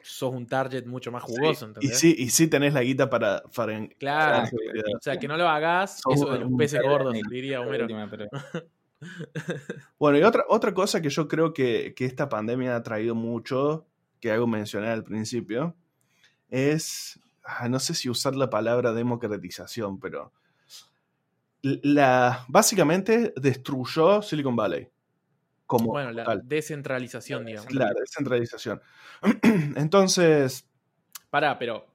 sos un target mucho más jugoso, Y sí, y sí tenés la guita para... para claro, o sea, que no lo hagas, eso de los peces gordos, diría Homero. bueno, y otra, otra cosa que yo creo que, que esta pandemia ha traído mucho, que hago mencionar al principio, es, ah, no sé si usar la palabra democratización, pero la, básicamente destruyó Silicon Valley. Como bueno, la descentralización, digamos. La descentralización. Entonces. Pará, pero.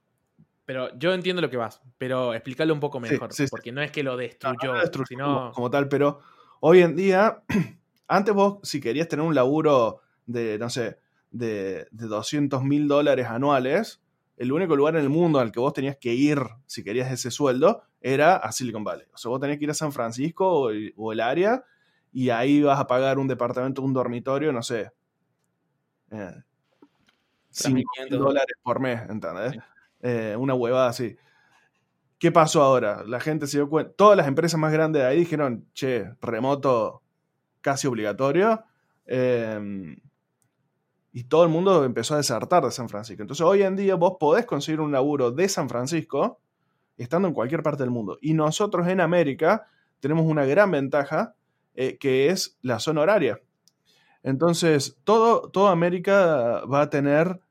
Pero yo entiendo lo que vas, pero explícalo un poco mejor. porque no es que lo destruyó, sino... como, tal, pero hoy en día, antes vos, si querías tener un laburo de, no sé, de, de 200 mil dólares anuales, el único lugar en el mundo al que vos tenías que ir si querías ese sueldo era a Silicon Valley. O sea, vos tenías que ir a San Francisco o el, área y ahí vas a pagar un departamento, un dormitorio, no sé, eh, 5 dólares por mes, ¿entendés? Eh, una huevada así. ¿Qué pasó ahora? La gente se dio cuenta, todas las empresas más grandes de ahí dijeron, che, remoto casi obligatorio. Eh, y todo el mundo empezó a desertar de San Francisco. Entonces hoy en día vos podés conseguir un laburo de San Francisco estando en cualquier parte del mundo. Y nosotros en América tenemos una gran ventaja eh, que es la zona horaria. Entonces, todo, toda América va a tener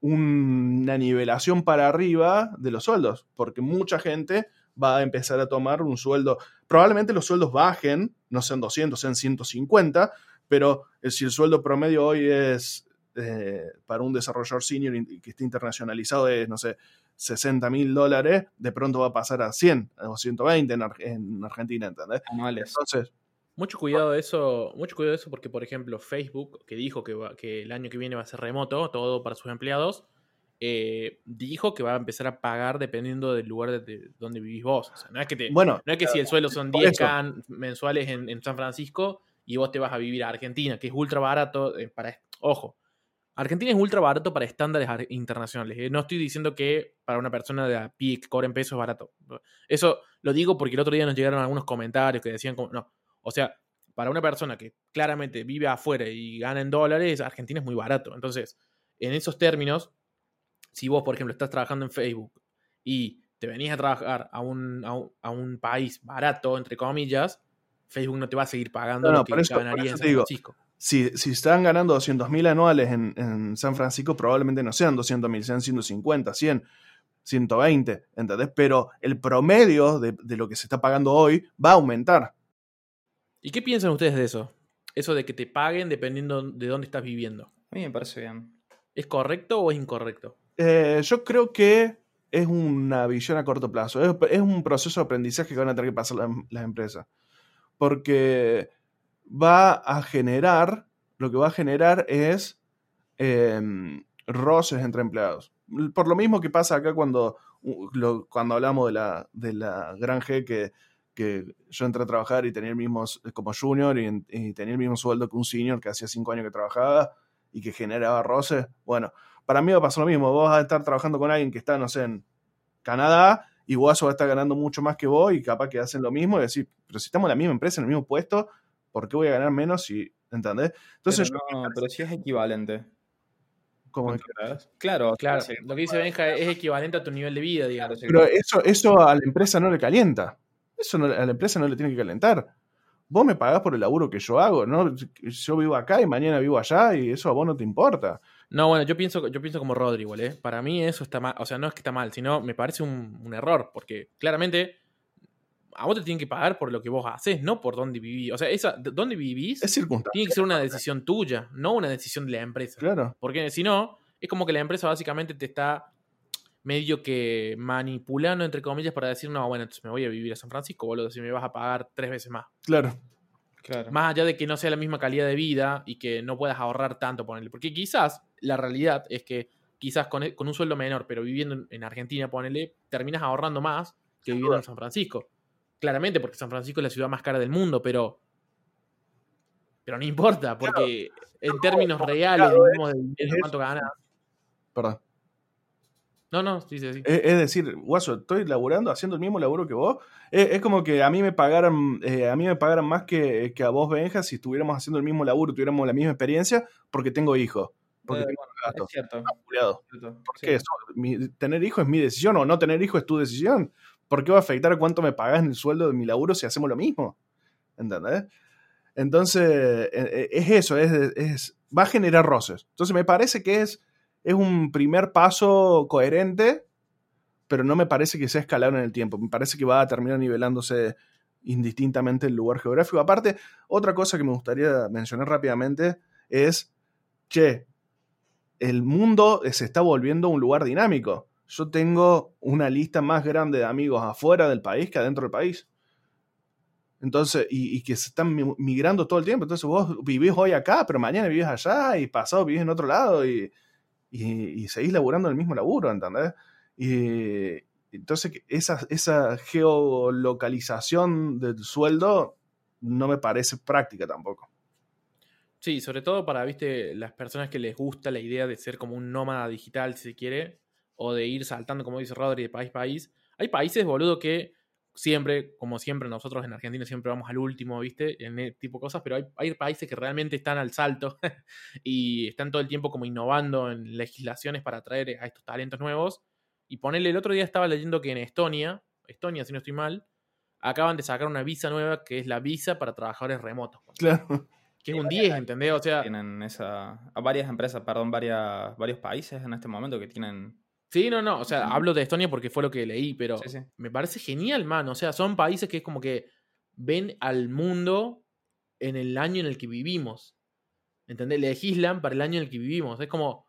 una nivelación para arriba de los sueldos, porque mucha gente va a empezar a tomar un sueldo. Probablemente los sueldos bajen, no sean 200, sean 150, pero eh, si el sueldo promedio hoy es eh, para un desarrollador senior que esté internacionalizado es, no sé, 60 mil dólares, de pronto va a pasar a 100 o 120 en, en Argentina, ¿entendés? Entonces... Mucho cuidado de eso, mucho cuidado de eso porque, por ejemplo, Facebook, que dijo que, que el año que viene va a ser remoto, todo para sus empleados, eh, dijo que va a empezar a pagar dependiendo del lugar de, donde vivís vos. no es que, te, bueno, no es que si el suelo son 10K mensuales en, San Francisco y vos te vas a vivir a Argentina, que es ultra barato, eh, para, ojo, Argentina es ultra barato para estándares internacionales. ¿eh? No estoy diciendo que para una persona de a pie que cobra en pesos es barato. Eso lo digo porque el otro día nos llegaron algunos comentarios que decían como, no, o sea, para una persona que claramente vive afuera y gana en dólares, Argentina es muy barato. Entonces, en esos términos, si vos, por ejemplo, estás trabajando en Facebook y te venís a trabajar a un, a un, país barato, entre comillas, Facebook no te va a seguir pagando lo que ganaría en San Francisco si, si están ganando 200.000 anuales en, San Francisco, probablemente no sean 200.000, sean 150, 100, 120, ¿entendés? Pero el promedio de, lo que se está pagando hoy va a aumentar. ¿Y qué piensan ustedes de eso? Eso de que te paguen dependiendo de dónde estás viviendo. A mí me parece bien. ¿Es correcto o es incorrecto? Eh, yo creo que es una visión a corto plazo. Es, un proceso de aprendizaje que van a tener que pasar las, empresas. Porque va a generar, lo que va a generar es em, roces entre empleados. Por lo mismo que pasa acá cuando, cuando hablamos de la, de la gran G que, que yo entré a trabajar y tenía el mismo, como junior y, y tenía el mismo sueldo que un senior que hacía cinco años que trabajaba y que generaba roces. Bueno, para mí va a pasar lo mismo. Vos vas a estar trabajando con alguien que está, no sé, en Canadá y vos va a estar ganando mucho más que vos y capaz que hacen lo mismo y decir, pero si estamos en la misma empresa, en el mismo puesto, ¿por qué voy a ganar menos si, ¿entendés? Entonces, pero, no, pero si es equivalente. ¿Cómo es? Claro, claro. Lo que dice Benja es equivalente a tu nivel de vida, digamos. Pero eso, eso a la empresa no le calienta. Eso a la empresa no le tiene que calentar vos me pagás por el laburo que yo hago, ¿no? Yo vivo acá y mañana vivo allá y eso a vos no te importa. No, bueno, yo pienso, yo pienso como Rodri igual, ¿eh? Para mí eso está mal, o sea, no es que está mal, sino me parece un, error, porque claramente a vos te tienen que pagar por lo que vos haces, no por dónde vivís. O sea, esa, dónde vivís es tiene que ser una decisión tuya, no una decisión de la empresa. Claro. Porque si no, es como que la empresa básicamente te está medio que manipulando, entre comillas, para decir, no, bueno, entonces me voy a vivir a San Francisco, boludo, si me vas a pagar tres veces más. Claro. claro. Más allá de que no sea la misma calidad de vida y que no puedas ahorrar tanto, ponerle. Porque quizás la realidad es que quizás con, e, un sueldo menor, pero viviendo en Argentina, ponele, terminas ahorrando más que viviendo en San Francisco. Claramente, porque San Francisco es la ciudad más cara del mundo, pero. Pero no importa, porque en términos reales, digamos, de cuánto ganas. Perdón. No, no, sí, sí, sí. Es, decir, guaso, estoy laburando, haciendo el mismo laburo que vos. Es, como que a mí me pagaran, eh, a mí me pagaran más que, a vos, Benja, si estuviéramos haciendo el mismo laburo, tuviéramos la misma experiencia, porque tengo hijos. Porque eh, tengo Es cierto. Porque tener hijos es mi decisión o no tener hijos es tu decisión. ¿Por qué va a afectar cuánto me pagas en el sueldo de mi laburo si hacemos lo mismo? ¿Entendés? Entonces, e, e, es eso, es, es, va a generar roces. Entonces, me parece que es es un primer paso coherente, pero no me parece que sea escalado en el tiempo. Me parece que va a terminar nivelándose indistintamente el lugar geográfico. Aparte, otra cosa que me gustaría mencionar rápidamente es, che, el mundo se está volviendo un lugar dinámico. Yo tengo una lista más grande de amigos afuera del país que adentro del país. Entonces, y, que se están migrando todo el tiempo. Entonces vos vivís hoy acá, pero mañana vivís allá y pasado vivís en otro lado. Y, y, seguís laburando el mismo laburo, ¿entendés? Y entonces esa, esa geolocalización del sueldo no me parece práctica tampoco. Sí, sobre todo para, viste, las personas que les gusta la idea de ser como un nómada digital, si se quiere, o de ir saltando, como dice Rodri, de país a país. Hay países, boludo, que siempre, como siempre, nosotros en Argentina siempre vamos al último, ¿viste? En este tipo de cosas, pero hay, países que realmente están al salto y están todo el tiempo como innovando en legislaciones para atraer a estos talentos nuevos. Y ponerle, el otro día estaba leyendo que en Estonia, Estonia, si no estoy mal, acaban de sacar una visa nueva que es la visa para trabajadores remotos. Claro. Que es un 10, ¿entendés? O sea. Tienen esa. varias empresas, perdón, varias, varios países en este momento que tienen Sí, no, no. O sea, hablo de Estonia porque fue lo que leí, pero me parece genial, man. O sea, son países que es como que ven al mundo en el año en el que vivimos. ¿Entendés? Legislan para el año en el que vivimos. Es como.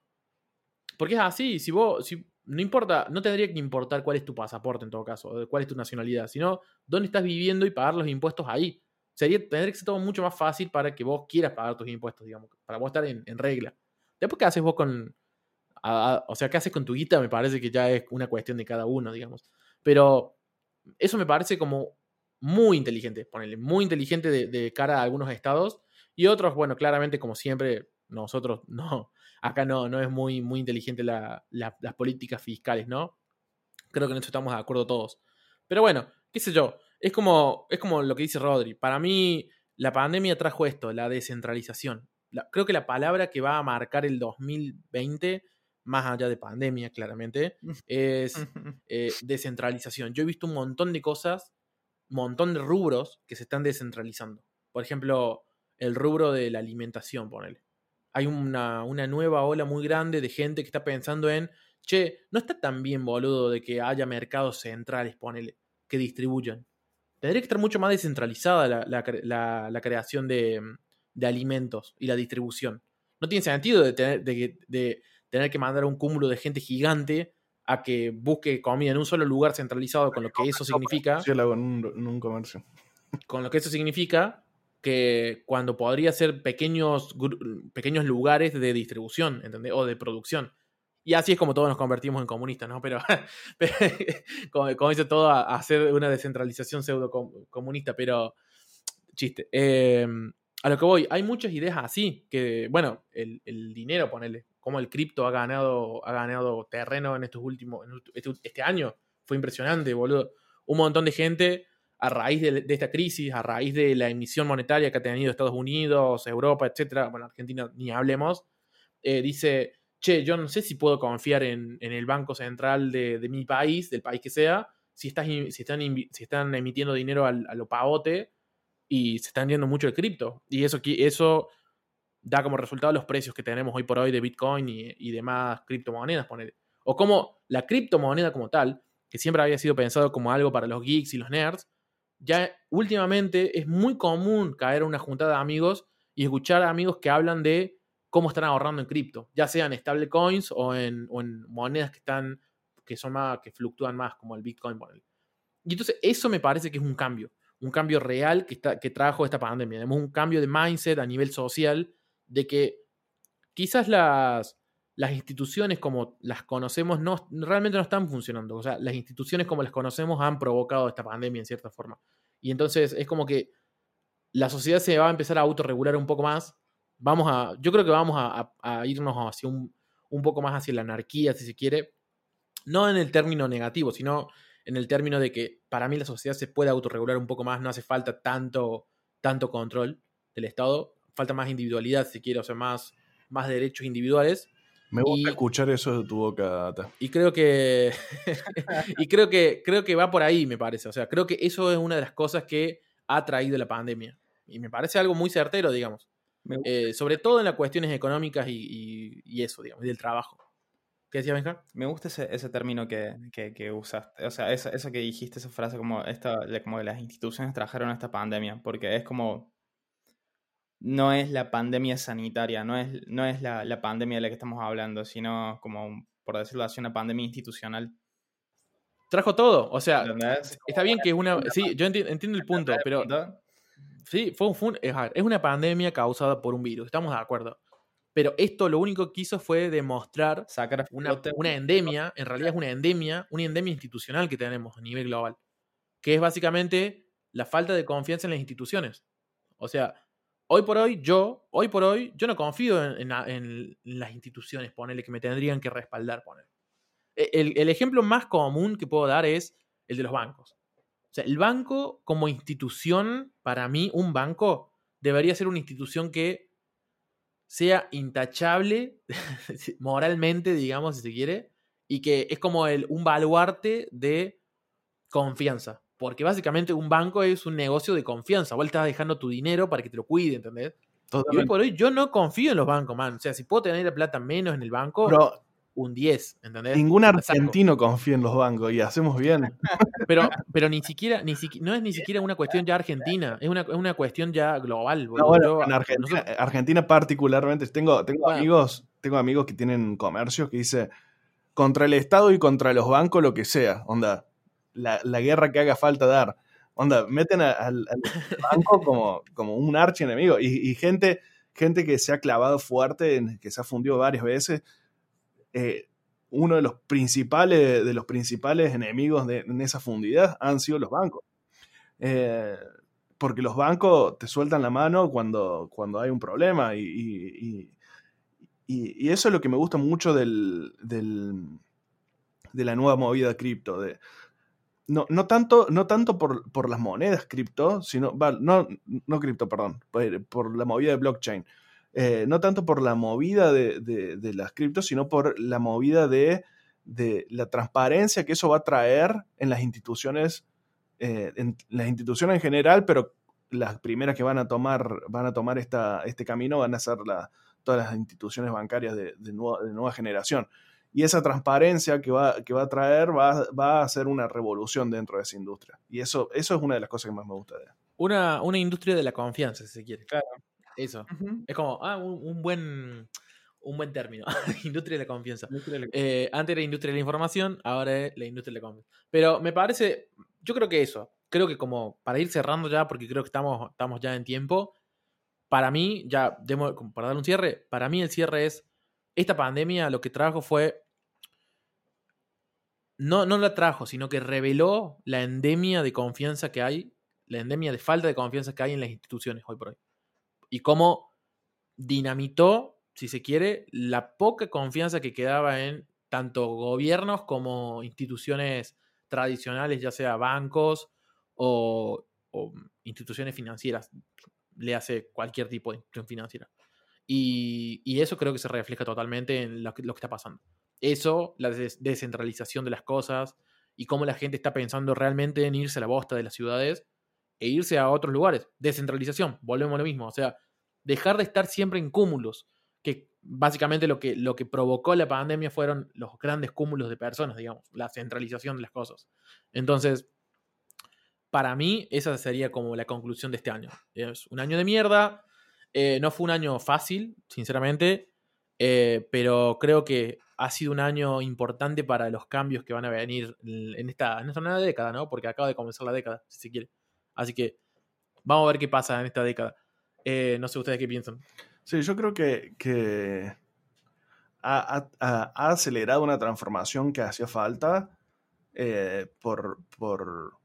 Porque es así. Si vos. Si, no importa. No tendría que importar cuál es tu pasaporte en todo caso. Cuál es tu nacionalidad. Sino dónde estás viviendo y pagar los impuestos ahí. Sería, tendría que ser todo mucho más fácil para que vos quieras pagar tus impuestos, digamos. Para vos estar en, en regla. Después, ¿qué haces vos con, o sea, ¿qué haces con tu guita? Me parece que ya es una cuestión de cada uno, digamos. Pero eso me parece como muy inteligente, ponerle muy inteligente de, cara a algunos estados. Y otros, bueno, claramente, como siempre, nosotros no, acá no, no es muy, muy inteligente las políticas fiscales, ¿no? Creo que en eso estamos de acuerdo todos. Pero bueno, qué sé yo, es como, es como lo que dice Rodri. Para mí, la pandemia trajo esto, la descentralización. creo que la palabra que va a marcar el 2020 más allá de pandemia, claramente, es eh, descentralización. Yo he visto un montón de cosas, un montón de rubros que se están descentralizando. Por ejemplo, el rubro de la alimentación, ponele. Hay una, una nueva ola muy grande de gente que está pensando en, che, no está tan bien, boludo, de que haya mercados centrales, ponele, que distribuyan. tendría que estar mucho más descentralizada la, creación de, alimentos y la distribución. No tiene sentido de tener, de, tener que mandar un cúmulo de gente gigante a que busque comida en un solo lugar centralizado, con lo que eso significa. Sí, lo en un, comercio. Con lo que eso significa que cuando podría ser pequeños, pequeños lugares de distribución, ¿entendés? O de producción. Y así es como todos nos convertimos en comunistas, ¿no? Pero, como, dice todo, a, hacer una descentralización pseudo comunista, pero chiste. Em, a lo que voy, hay muchas ideas así, que, bueno, el, dinero, ponele, como el cripto ha ganado, ha ganado terreno en estos últimos, este, este, año, fue impresionante, boludo. Un montón de gente, a raíz de, esta crisis, a raíz de la emisión monetaria que ha tenido Estados Unidos, Europa, etcétera, bueno, Argentina ni hablemos, eh, dice che, yo no sé si puedo confiar en, el Banco Central de, mi país, del país que sea, si, están, si están emitiendo dinero al, a lo pavote y se están yendo mucho el cripto. Y eso, eso da como resultado los precios que tenemos hoy por hoy de Bitcoin y, demás criptomonedas. O como la criptomoneda como tal, que siempre había sido pensado como algo para los geeks y los nerds, ya últimamente es muy común caer a una juntada de amigos y escuchar a amigos que hablan de cómo están ahorrando en cripto, ya sean stablecoins o en, o en monedas que están, que son más, que fluctúan más, como el Bitcoin. Y entonces eso me parece que es un cambio, un cambio real que, está, que trajo esta pandemia. Tenemos un cambio de mindset a nivel social de que quizás las, las instituciones como las conocemos no, realmente no están funcionando. O sea, las instituciones como las conocemos han provocado esta pandemia en cierta forma. Y entonces es como que la sociedad se va a empezar a autorregular un poco más vamos a, yo creo que vamos a, irnos hacia un, un, poco más hacia la anarquía, si se quiere, no en el término negativo, sino en el término de que para mí la sociedad se puede autorregular un poco más, no hace falta tanto, tanto control del Estado, falta más individualidad, si quiere, o sea, más, más derechos individuales. Me gusta escuchar eso de tu boca, Data. Y creo que. y creo que creo que va por ahí, me parece. O sea, creo que eso es una de las cosas que ha traído la pandemia. Y me parece algo muy certero, digamos. Eh, sobre todo en las cuestiones económicas y, eso, digamos, y del trabajo. ¿Qué decía Benja? Me gusta ese, término que, usaste, o sea, eso, que dijiste, esa frase como, esta, como que las instituciones trajeron esta pandemia, porque es como, no es la pandemia sanitaria, no es, no es la, pandemia de la que estamos hablando, sino como, por decirlo así, una pandemia institucional. Trajo todo, o sea, está bien que es una, sí, yo entiendo el punto, pero Sí, fue, es una pandemia causada por un virus, estamos de acuerdo. Pero esto lo único que hizo fue demostrar Sacar una, una endemia, en realidad es una endemia, una endemia institucional que tenemos a nivel global, que es básicamente la falta de confianza en las instituciones. O sea, hoy por hoy, yo, hoy por hoy, yo no confío en, las instituciones, que me tendrían que respaldar. E, el, ejemplo más común que puedo dar es el de los bancos. El banco como institución, para mí, un banco debería ser una institución que sea intachable moralmente, digamos, si se quiere, y que es como el, un baluarte de confianza. Porque básicamente un banco es un negocio de confianza. Vos le estás dejando tu dinero para que te lo cuide, ¿entendés? Y hoy por hoy yo no confío en los bancos, man. O sea, si puedo tener la plata menos en el banco, un 10, ¿entendés? Ningún argentino confía en los bancos y hacemos bien. Pero, pero ni siquiera, ni no es ni siquiera una cuestión ya argentina, es una, cuestión ya global. en Argentina, particularmente, tengo, tengo amigos, tengo amigos que tienen comercios que dice contra el Estado y contra los bancos lo que sea, onda, la, guerra que haga falta dar. Onda, meten al, banco como, como un archienemigo. Y, y gente, gente que se ha clavado fuerte, que se ha fundido varias veces eh, uno de los principales, de los principales enemigos de, en esa fundidad han sido los bancos. Eh, porque los bancos te sueltan la mano cuando, cuando hay un problema y, y, eso es lo que me gusta mucho del, de la nueva movida cripto. De, no, no, tanto, no tanto por, por las monedas cripto, sino, no, no cripto, perdón, por la movida de blockchain, eh, no tanto por la movida de, las criptos, sino por la movida de, la transparencia que eso va a traer en las instituciones, eh, en las instituciones en general, pero las primeras que van a tomar, van a tomar esta, este camino van a ser todas las instituciones bancarias de, nueva, generación. Y esa transparencia que va, que va a traer va, va, a hacer una revolución dentro de esa industria. Y eso, eso es una de las cosas que más me gusta de Una, una industria de la confianza, si se quiere. Claro. Eso. Es como, ah, un, buen un buen término. industria de la confianza. Eh, antes era industria de la información, ahora es la industria de la confianza. Pero me parece, yo creo que eso, creo que como para ir cerrando ya, porque creo que estamos, estamos ya en tiempo, para mí, ya, para dar un cierre, para mí el cierre es, esta pandemia lo que trajo fue, no, no la trajo, sino que reveló la endemia de confianza que hay, la endemia de falta de confianza que hay en las instituciones hoy por hoy. Y cómo dinamitó, si se quiere, la poca confianza que quedaba en tanto gobiernos como instituciones tradicionales, ya sea bancos o, o instituciones financieras, le hace cualquier tipo de institución financiera. Y, eso creo que se refleja totalmente en lo que, está pasando. Eso, la descentralización de las cosas y cómo la gente está pensando realmente en irse a la bosta de las ciudades e irse a otros lugares. Descentralización, volvemos a lo mismo. O sea, dejar de estar siempre en cúmulos, que básicamente lo que, lo que provocó la pandemia fueron los grandes cúmulos de personas, digamos, la centralización de las cosas. Entonces, para mí, esa sería como la conclusión de este año. Es un año de mierda. Eh, no fue un año fácil, sinceramente. Eh, pero creo que ha sido un año importante para los cambios que van a venir en esta, en esta nueva década, ¿no? Porque acaba de comenzar la década, si se quiere. Así que vamos a ver qué pasa en esta década. Eh, no sé ustedes qué piensan. Sí, yo creo que, ha, acelerado una transformación que hacía falta por, por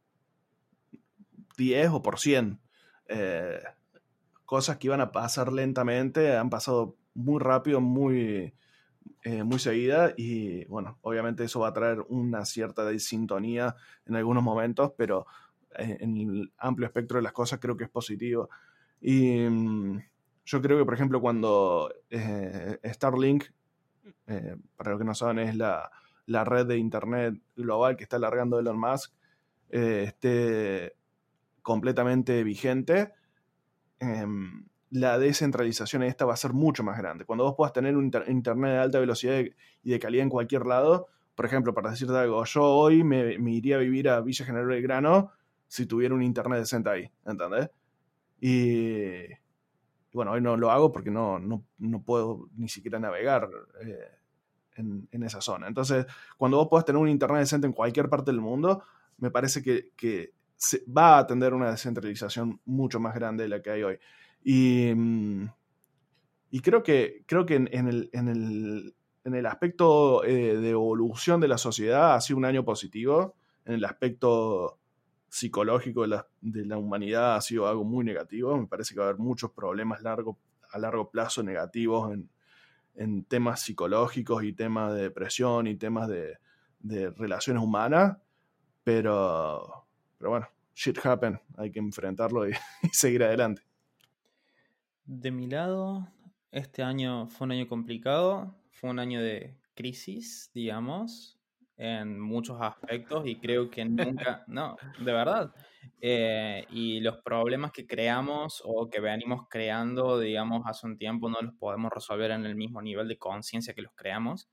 10 o por 100. Eh, cosas que iban a pasar lentamente han pasado muy rápido, muy, eh, muy seguida y bueno, obviamente eso va a traer una cierta desintonía en algunos momentos, pero eh, en el amplio espectro de las cosas creo que es positivo. Y mm, yo creo que, por ejemplo, cuando Starlink, para los que no saben, es la, la, red de Internet global que está alargando Elon Musk, esté completamente vigente, em, la descentralización esta va a ser mucho más grande. Cuando vos puedas tener un internet de alta velocidad y de calidad en cualquier lado, por ejemplo, para decirte algo, yo hoy me, iría a vivir a Villa General Belgrano si tuviera un internet decente ahí, ¿entendés? Y bueno, hoy no lo hago porque no, no, puedo ni siquiera navegar eh, en, esa zona. Entonces, cuando vos puedas tener un internet decente en cualquier parte del mundo, me parece que va a tener una descentralización mucho más grande de la que hay hoy. Y, mm, y creo que, creo que en, el, en, el, en el, aspecto eh, de evolución de la sociedad ha sido un año positivo. En el aspecto psicológico de la, de la, humanidad ha sido algo muy negativo. Me parece que va a haber muchos problemas largo, a largo plazo negativos en, en temas psicológicos y temas de depresión y temas de, de relaciones humanas. Pero, pero bueno, shit happen, hay que enfrentarlo y, seguir adelante. De mi lado, este año fue un año complicado, fue un año de crisis, digamos, en muchos aspectos y creo que nunca, no, de verdad. Eh, y los problemas que creamos o que venimos creando, digamos, hace un tiempo no los podemos resolver en el mismo nivel de conciencia que los creamos.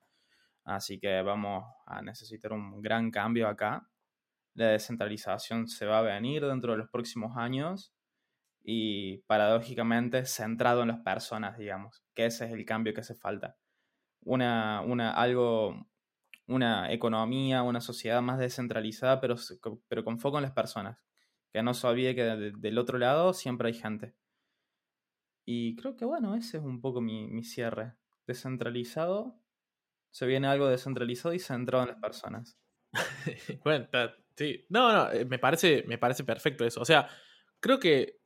Así que vamos a necesitar un gran cambio acá la descentralización se va a venir dentro de los próximos años y paradójicamente centrado en las personas, digamos, que ese es el cambio que hace falta. Una, una, algo, una economía, una sociedad más descentralizada, pero, pero con foco en las personas. Que no se olvide que del otro lado siempre hay gente. Y creo que bueno, ese es un poco mi, mi cierre. Descentralizado, se viene algo descentralizado y centrado en las personas. bueno, Sí, no, no, eh, me parece, me parece perfecto eso. O sea, creo que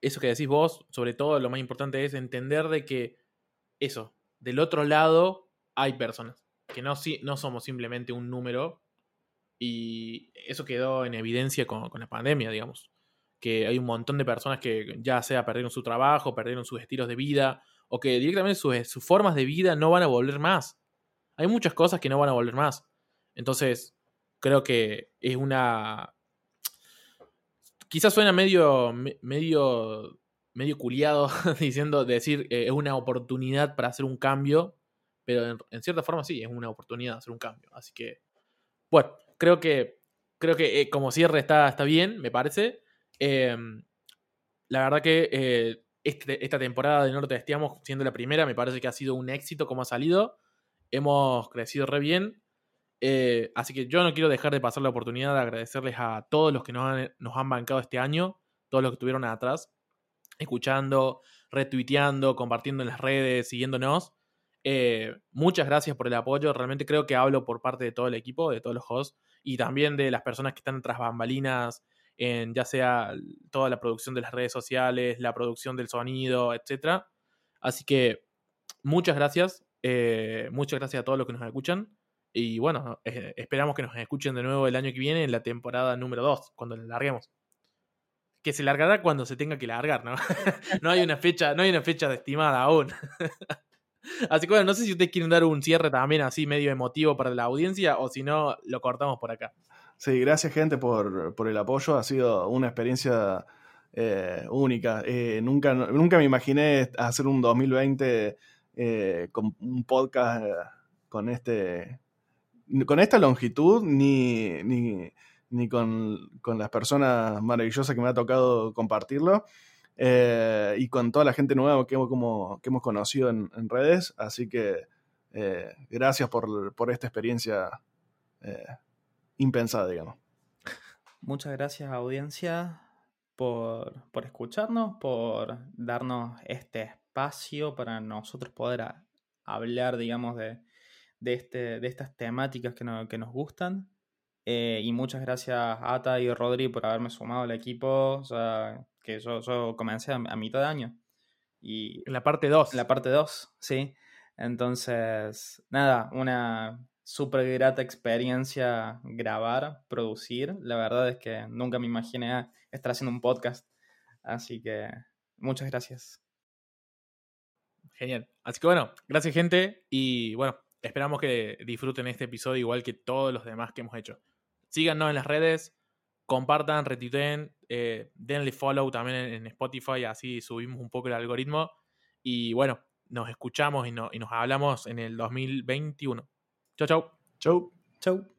eso que decís vos, sobre todo lo más importante es entender de que eso, del otro lado hay personas, que no, no somos simplemente un número y eso quedó en evidencia con, la pandemia, digamos, que hay un montón de personas que ya sea perdieron su trabajo, perdieron sus estilos de vida o que directamente sus, sus formas de vida no van a volver más. Hay muchas cosas que no van a volver más. Entonces, creo que es una. Quizás suena medio. medio. medio culiado diciendo, decir, eh, es una oportunidad para hacer un cambio. pero en, cierta forma sí, es una oportunidad de hacer un cambio. Así que, bueno, creo que, creo que eh, como cierre está, está bien, me parece. Em, la verdad que eh, este, esta temporada de Norte Estiamos, siendo la primera, me parece que ha sido un éxito como ha salido. Hemos crecido re bien. Eh, así que yo no quiero dejar de pasar la oportunidad de agradecerles a todos los que nos han, nos han bancado este año, todos los que estuvieron atrás, escuchando, retuiteando, compartiendo en las redes, siguiéndonos. Eh, muchas gracias por el apoyo. Realmente creo que hablo por parte de todo el equipo, de todos los hosts y también de las personas que están tras bambalinas, en ya sea toda la producción de las redes sociales, la producción del sonido, etc. Así que muchas gracias. Eh, muchas gracias a todos los que nos escuchan. Y bueno, eh, esperamos que nos escuchen de nuevo el año que viene en la temporada número 2, cuando la larguemos. Que se largará cuando se tenga que largar, ¿no? no hay una fecha, no hay una fecha estimada aún. así que bueno, no sé si ustedes quieren dar un cierre también así medio emotivo para la audiencia o si no, lo cortamos por acá. Sí, gracias gente por, el apoyo. Ha sido una experiencia eh, única. Eh, nunca, nunca me imaginé hacer un 2020 eh, con un podcast con este con esta longitud ni, ni, con, las personas maravillosas que me ha tocado compartirlo y con toda la gente nueva que, como, que hemos conocido en, redes. Así que gracias por, por, esta experiencia impensada, digamos. Muchas gracias, audiencia, por, escucharnos, por darnos este espacio para nosotros poder hablar, digamos, de, este, de estas temáticas que, nos gustan. Eh, y muchas gracias a Ata y Rodri por haberme sumado al equipo, o sea, que yo, yo comencé a, a, mitad de año. Y en la parte 2. En la parte 2, sí. Entonces, nada, una súper grata experiencia grabar, producir. La verdad es que nunca me imaginé estar haciendo un podcast. Así que muchas gracias. Genial. Así que bueno, gracias gente y bueno, esperamos que disfruten este episodio igual que todos los demás que hemos hecho. Síganos en las redes, compartan, retuiteen, eh, denle follow también en, Spotify, así subimos un poco el algoritmo. Y bueno, nos escuchamos y, y nos hablamos en el 2021. Chau, chau. Chau. Chau.